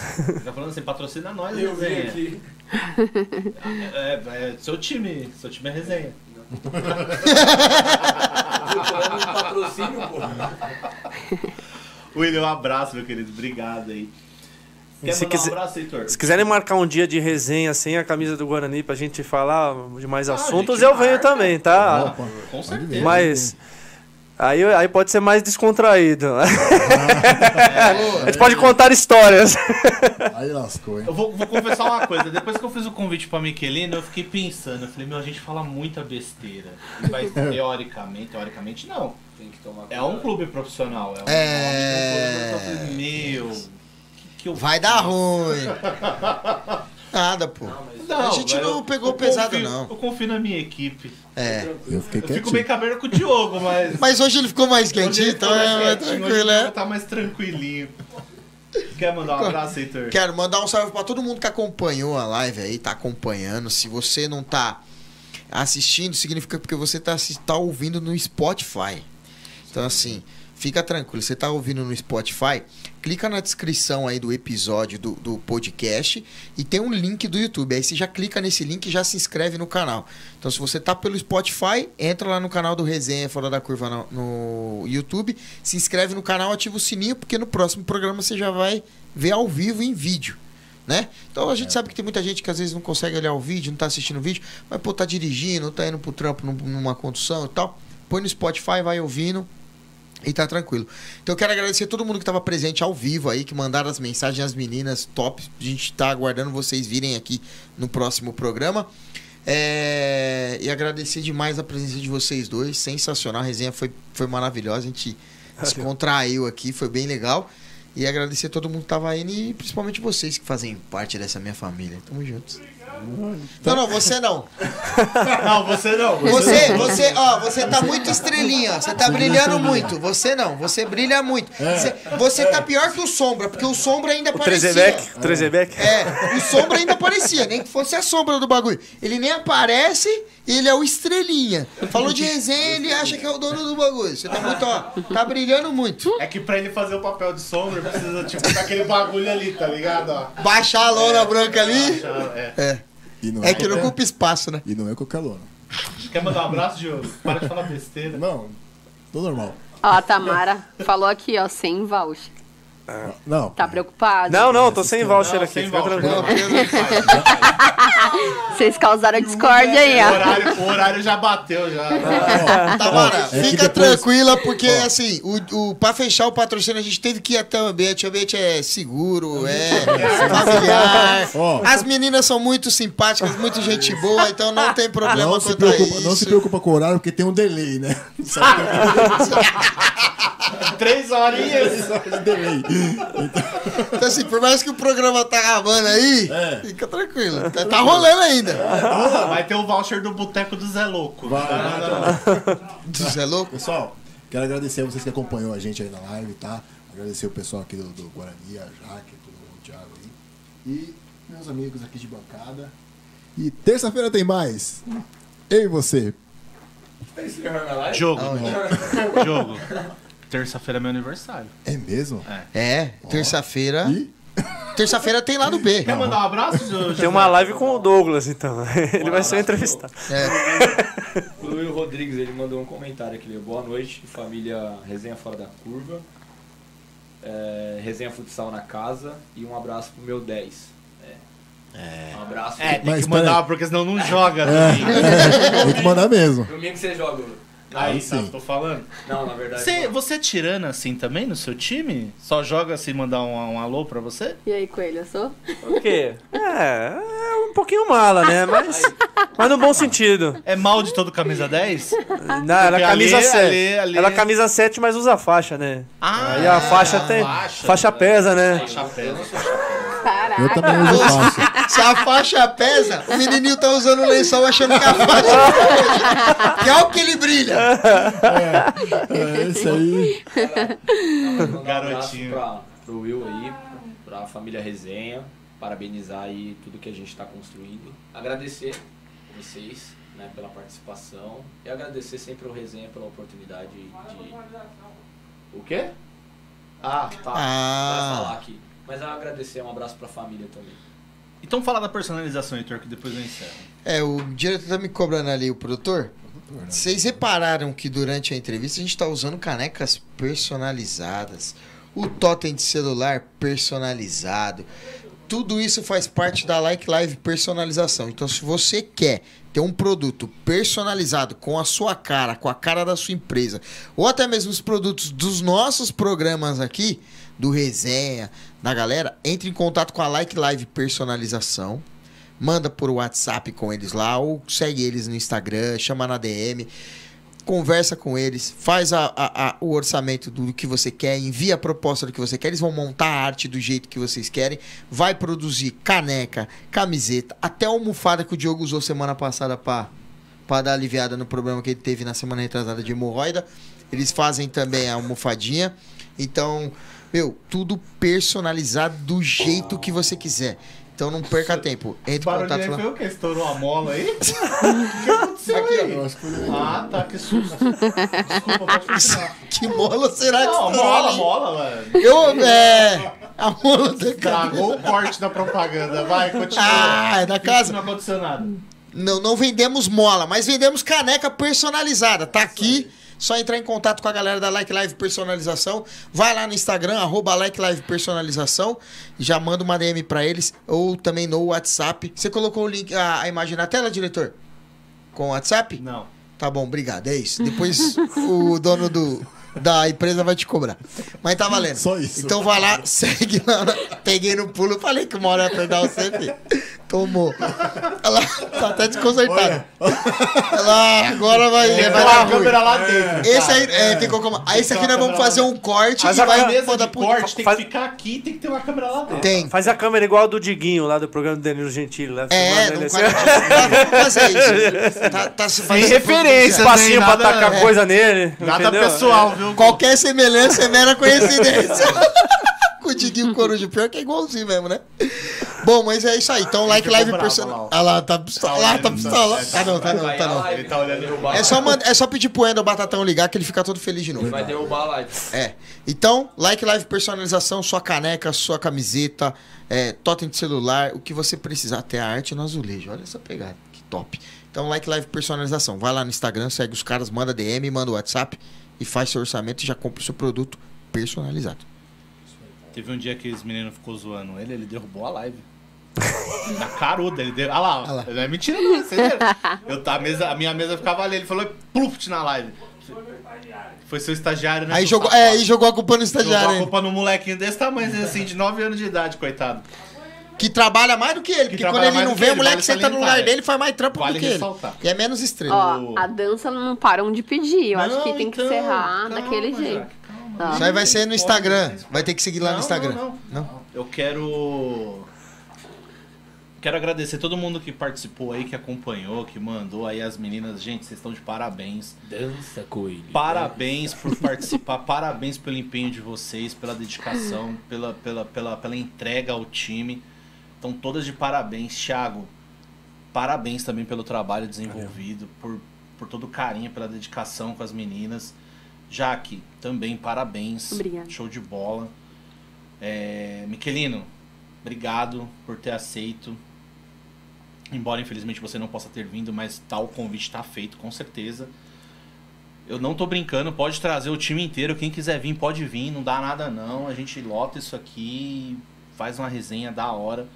tá falando assim, patrocina nós, Eu resenha. aqui. *laughs* É, é, seu time, seu time é resenha. Um patrocínio, pô. William, um abraço, meu querido. Obrigado aí. Quer se quiser- um abraço, Heitor? Se quiserem marcar um dia de resenha sem a camisa do Guarani pra gente falar de mais Ah, assuntos, gente eu venho marca. também, tá? Opa, Com certeza. Mas. Aí, aí pode ser mais descontraído. *laughs* a gente pode contar histórias. *laughs* Aí lascou, hein? Eu vou, vou confessar uma coisa, depois que eu fiz o convite pra Miquelino, eu fiquei pensando, eu falei, meu, a gente fala muita besteira. Vai, *laughs* teoricamente, teoricamente não. Tem que tomar É um clube profissional, é um É. clube profissional. Eu falei, Meu, que, que eu Vai dar ruim. Nada, pô. Não, A gente velho, não eu- pegou eu pesado, confio- não. Eu confio na minha equipe. É. Eu fiquei Eu fico bem cabelo com o Diogo, mas. Mas hoje ele ficou mais quentinho, então mais é mais quietinho, hoje tranquilo, é? Tá mais tranquilinho. Quer mandar um abraço, Heitor? Quero mandar um salve pra todo mundo que acompanhou a live aí, tá acompanhando. Se você não tá assistindo, significa porque você tá, tá ouvindo no Spotify. Então, assim, fica tranquilo. Você tá ouvindo no Spotify, clica na descrição aí do episódio do, do podcast e tem um link do YouTube. Aí você já clica nesse link e já se inscreve no canal. Então, se você tá pelo Spotify, entra lá no canal do Resenha Fora da Curva no, no YouTube, se inscreve no canal, ativa o sininho, porque no próximo programa você já vai ver ao vivo em vídeo. Né? Então a gente sabe que tem muita gente que às vezes não consegue olhar o vídeo, não tá assistindo o vídeo, mas pô, tá dirigindo, tá indo pro trampo num- numa condução e tal. Põe no Spotify, vai ouvindo e tá tranquilo. Então eu quero agradecer a todo mundo que estava presente ao vivo aí, que mandaram as mensagens às meninas top. A gente tá aguardando vocês virem aqui no próximo programa. É, E agradecer demais a presença de vocês dois. Sensacional. A resenha foi, foi maravilhosa. A gente descontraiu aqui, foi bem legal. E agradecer a todo mundo que tava indo e principalmente vocês que fazem parte dessa minha família. Tamo juntos. Não, não, você não. *laughs* Não, você não. Você, você, ó, você tá muito estrelinha, ó. Você tá brilhando muito. Você não, você brilha muito. Você, você tá pior que o Sombra, porque o Sombra ainda O aparecia. Trezebeck, Trezebeck. É, o Sombra ainda aparecia, nem que fosse a sombra do bagulho. Ele nem aparece, ele é o estrelinha. Falou de resenha, ele acha que é o dono do bagulho. Você tá muito, ó, tá brilhando muito. É que pra ele fazer o papel de sombra, precisa, tipo, daquele bagulho ali, tá ligado? Ó. Baixar a lona branca ali. É. É, E não é que não ocupa espaço, né? E não é qualquer lona. Quer mandar um abraço, Diogo? Para de falar besteira. Não, tô normal. Ó, a Tamara falou aqui, ó, sem voucher. Não. Tá preocupado? Não, não, tô sem voucher Não, aqui, sem fica voucher. tranquilo. *laughs* Vocês causaram discórdia aí, O ó. horário, o horário já bateu, já. *laughs* Tamara, é que fica depois- tranquila, porque assim, o, o, pra fechar o patrocínio a gente teve que ir até o ambiente. O ambiente é seguro, é familiar. *laughs* Ó. As meninas são muito simpáticas, muito gente boa, então não tem problema Não se, preocupa, isso. não se preocupa com o horário, porque tem um delay, né? Três horinhas. Só de delay. Então assim, por mais que o programa tá acabando aí, É. fica tranquilo. Tá, tá rolando ainda. Vai ter o voucher do Boteco do Zé Louco. Vai, vai, Você é louco? Pessoal, quero agradecer a vocês que acompanhou a gente aí na live, tá? Agradecer o pessoal aqui do, do Guarani, a Jaque, todo mundo, o Thiago aí. E meus amigos aqui de bancada. E terça-feira tem mais. Eu e você. Jogo. Jogo. Terça-feira é meu aniversário. É mesmo? É, terça-feira. E? Terça-feira tem lá no B. Quer mandar um abraço, José? Tem uma live com o Douglas, então. *laughs* Ele vai ser entrevistado. É. O Luiz Rodrigues ele mandou um comentário aqui. Boa noite, família Resenha Fora da Curva. É, resenha Futsal na casa. E um abraço pro meu 10. É. Um abraço. É, tem Mas que mandar, peraí. porque senão não joga. É. também. *laughs* Tem que mandar mesmo. Domingo que você joga? Aí, sim. sabe, tô falando. Não, na verdade. Você, não. você é tirana assim também no seu time? Só joga assim, mandar um, um alô pra você? E aí, Coelho, eu sou? O quê? É, é um pouquinho mala, né? Mas, *laughs* mas no bom sentido. É mal de todo camisa 10? Não, ela é camisa ali- 7. ali- ali- Ela é camisa 7, mas usa faixa, né? Ah, Aí a faixa tem. faixa. Faixa pesa, né? Chapéu. Caraca. Eu também uso faixa. Se a faixa pesa, o menininho tá usando o lençol achando que a faixa que é o que ele brilha. É, esse aí. Mandar um Garotinho. abraço pra, pro Will aí, pra família Resenha, parabenizar aí tudo que a gente tá construindo. Agradecer vocês né, pela participação e agradecer sempre o Resenha pela oportunidade de. O quê? Ah, tá. Ah. Vai falar aqui. Mas eu agradecer, um abraço pra família também. Então fala da personalização, Heitor, que depois eu encerro. É, o diretor tá me cobrando ali, o produtor. Vocês repararam que durante a entrevista a gente tá usando canecas personalizadas, o totem de celular personalizado. Tudo isso faz parte da Like Live personalização. Então, se você quer ter um produto personalizado com a sua cara, com a cara da sua empresa, ou até mesmo os produtos dos nossos programas aqui, do Resenha, da galera, entre em contato com a Like Live Personalização manda por WhatsApp com eles lá, ou segue eles no Instagram, chama na DM, conversa com eles, faz a, a- a- o orçamento do que você quer, envia a proposta do que você quer, eles vão montar a arte do jeito que vocês querem, vai produzir caneca, camiseta, até a almofada que o Diogo usou semana passada para para dar aliviada no problema que ele teve na semana retrasada de hemorroida. Eles fazem também a almofadinha. Então, meu, tudo personalizado do jeito que você quiser. Então não perca tempo. Entre em contato lá. o que? Estourou a mola aí? *laughs* o que aconteceu Aqui, aí? Que foi- Ah, tá, que susto. Desculpa, pode. *laughs* Que mola será que Não, estourou mola, ali? mola, mano. Eu, é. A mola da. Estragou o corte da propaganda. Vai, continua. Ah, é da casa? Não aconteceu nada. Não, não vendemos mola, mas vendemos caneca personalizada. Tá aqui. Só entrar em contato com a galera da Like Live Personalização. Vai lá no Instagram, arroba Like Live Personalização. Já manda uma DM pra eles. Ou também no WhatsApp. Você colocou o link, a, a imagem na tela, diretor? Com o WhatsApp? Não. Tá bom, obrigado. É isso. Depois o dono do, da empresa vai te cobrar. Mas tá valendo. Só isso. Então vai lá, *laughs* segue lá. Peguei no pulo, falei que uma hora ia pegar você, filho. Tomou. Ela tá até desconcertada. Ela agora vai, vai Tem dar a ruim. câmera lá dentro. Esse aí, é, tem como. Aí esse aqui nós vamos fazer um corte Mas e a vai mesa mandar de pro. corte tem faz- que ficar aqui tem que ter uma câmera lá dentro. Tem. Faz a câmera igual a do Diguinho lá do programa do Danilo Gentili. Lá, É, filmando não ele assim. vamos fazer isso. Tá, tá se Tem fazendo referência, espacinho pra nada- tacar é. coisa nele. Nada entendeu? pessoal, viu? Qualquer semelhança é mera coincidência. *laughs* Com o Diguinho Coruja, pior que é igualzinho mesmo, né? Bom, mas é isso aí. Então, like ficou live bravo, personal. lá, ó. Ah lá, tá pistola. Lá, tá olhando, pistola. tá- Tá não, tá não, tá não. Ele tá olhando. derrubar É só, manda- é só pedir pro Endo Batatão ligar que ele fica todo feliz de novo. Vai derrubar a live. É. Então, like live personalização, sua caneca, sua camiseta, é, totem de celular, o que você precisar, até a arte no azulejo. Olha essa pegada, que top. Então, like live personalização. Vai lá no Instagram, segue os caras, manda DM, manda o WhatsApp e faz seu orçamento e já compra o seu produto personalizado. Teve um dia que esse menino ficou zoando ele, ele derrubou a live. *laughs* Na caruda, ele deu. Ah lá, Ah lá. não é mentira, não, vocês viram? Eu, tá, a, mesa, a minha mesa ficava ali, ele falou pluft na live. Foi seu estagiário, né? Aí jogou, é, aí jogou a culpa no Jogou estagiário, a hein? culpa no molequinho desse tamanho, assim, de 9 anos de idade, coitado. que trabalha mais do que ele, porque quando ele não vê, que o ele, moleque vale senta no lugar é. dele e faz mais trampo Vale do que ele. ressaltar. E é menos estrela. Ó, a dança não param de pedir. Eu acho que Não, tem que então, encerrar calma, daquele jeito. Tá. Isso aí vai ser no Instagram. Vai ter que seguir lá Não, no Instagram. não, não. Eu quero. Quero agradecer todo mundo que participou aí, que acompanhou, que mandou aí as meninas. Gente, vocês estão de parabéns. Dança, coelho. Parabéns por participar, *laughs* parabéns pelo empenho de vocês, pela dedicação, pela, pela, pela, pela entrega ao time. Estão todas de parabéns. Thiago, parabéns também pelo trabalho desenvolvido, por, por todo o carinho, pela dedicação com as meninas. Jaque, também parabéns. Obrigada. Show de bola. É, Miquelino, obrigado por ter aceito. Embora infelizmente você não possa ter vindo, mas tal convite está feito, com certeza. Eu não tô brincando, pode trazer o time inteiro. Quem quiser vir, pode vir, não dá nada não. A gente lota isso aqui, faz uma resenha da hora.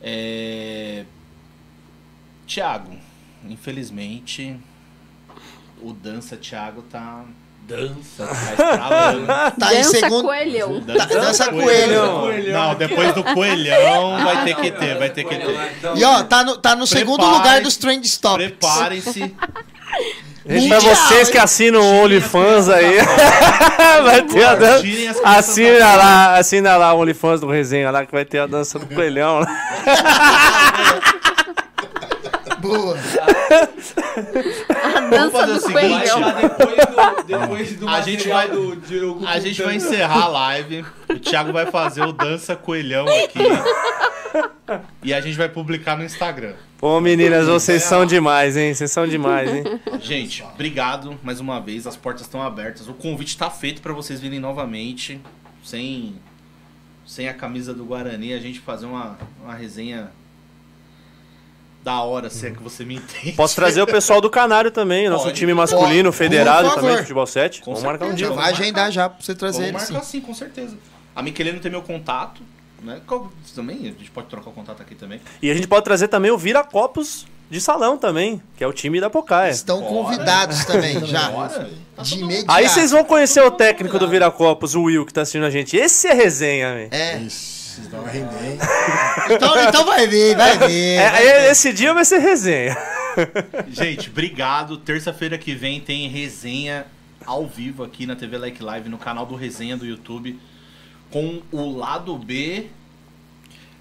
É... Tiago, infelizmente, O Dança Thiago tá. Dança. *laughs* tá. Tá Dança segundo. coelhão. Tá- dança coelho. Não, depois do coelhão vai ter que ter, vai ter que ter. E ó, tá no, tá no segundo lugar dos Trend Stops. Preparem-se. Gente, pra vocês que assinam o OnlyFans aí, *laughs* vai ter a dança. Assina lá, assina lá o OnlyFans do Resenha lá que vai ter a dança do coelhão. *laughs* Boa. A Vamos fazer o do seguinte, Vai depois do, *laughs* depois do A gente material vai- do Diogo A gente vai contando. encerrar a live. O Thiago vai fazer o Dança Coelhão aqui. E a gente vai publicar no Instagram. Pô, meninas, vocês são demais, hein? Vocês são demais, hein? Gente, obrigado mais uma vez. As portas estão abertas. O convite tá feito para vocês virem novamente. Sem, sem a camisa do Guarani, a gente fazer uma, uma resenha da hora, se é que você me entende. Posso trazer o pessoal do Canário também, nosso Pode. time masculino, Por federado também, futebol 7. Com Vamos marcar um certeza. dia. Já vamos vai marcar. agendar já pra você trazer Vamos ele marcar sim. sim, com certeza. A Miquelene tem meu contato, né? Também, a gente pode trocar o contato aqui também. E a gente pode trazer também o Viracopos de salão também, que é o time da Pocaia. Estão Bora. convidados também, já. Bora. Tá De imediato. Aí vocês vão conhecer o técnico do Viracopos, o Will, que tá assistindo a gente. Esse é resenha, velho. É. Então vai render, hein? *laughs* Então, então vai ver, vai ver. É, vai é, ver. esse dia vai ser resenha. Gente, obrigado. Terça-feira que vem tem resenha ao vivo aqui na TV Like Live, no canal do Resenha do YouTube, com o lado B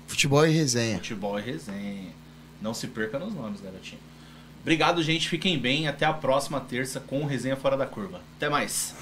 Futebol e resenha. Futebol e Resenha. Não se perca nos nomes, garotinho. Obrigado, gente. Fiquem bem. Até a próxima terça com o Resenha Fora da Curva. Até mais.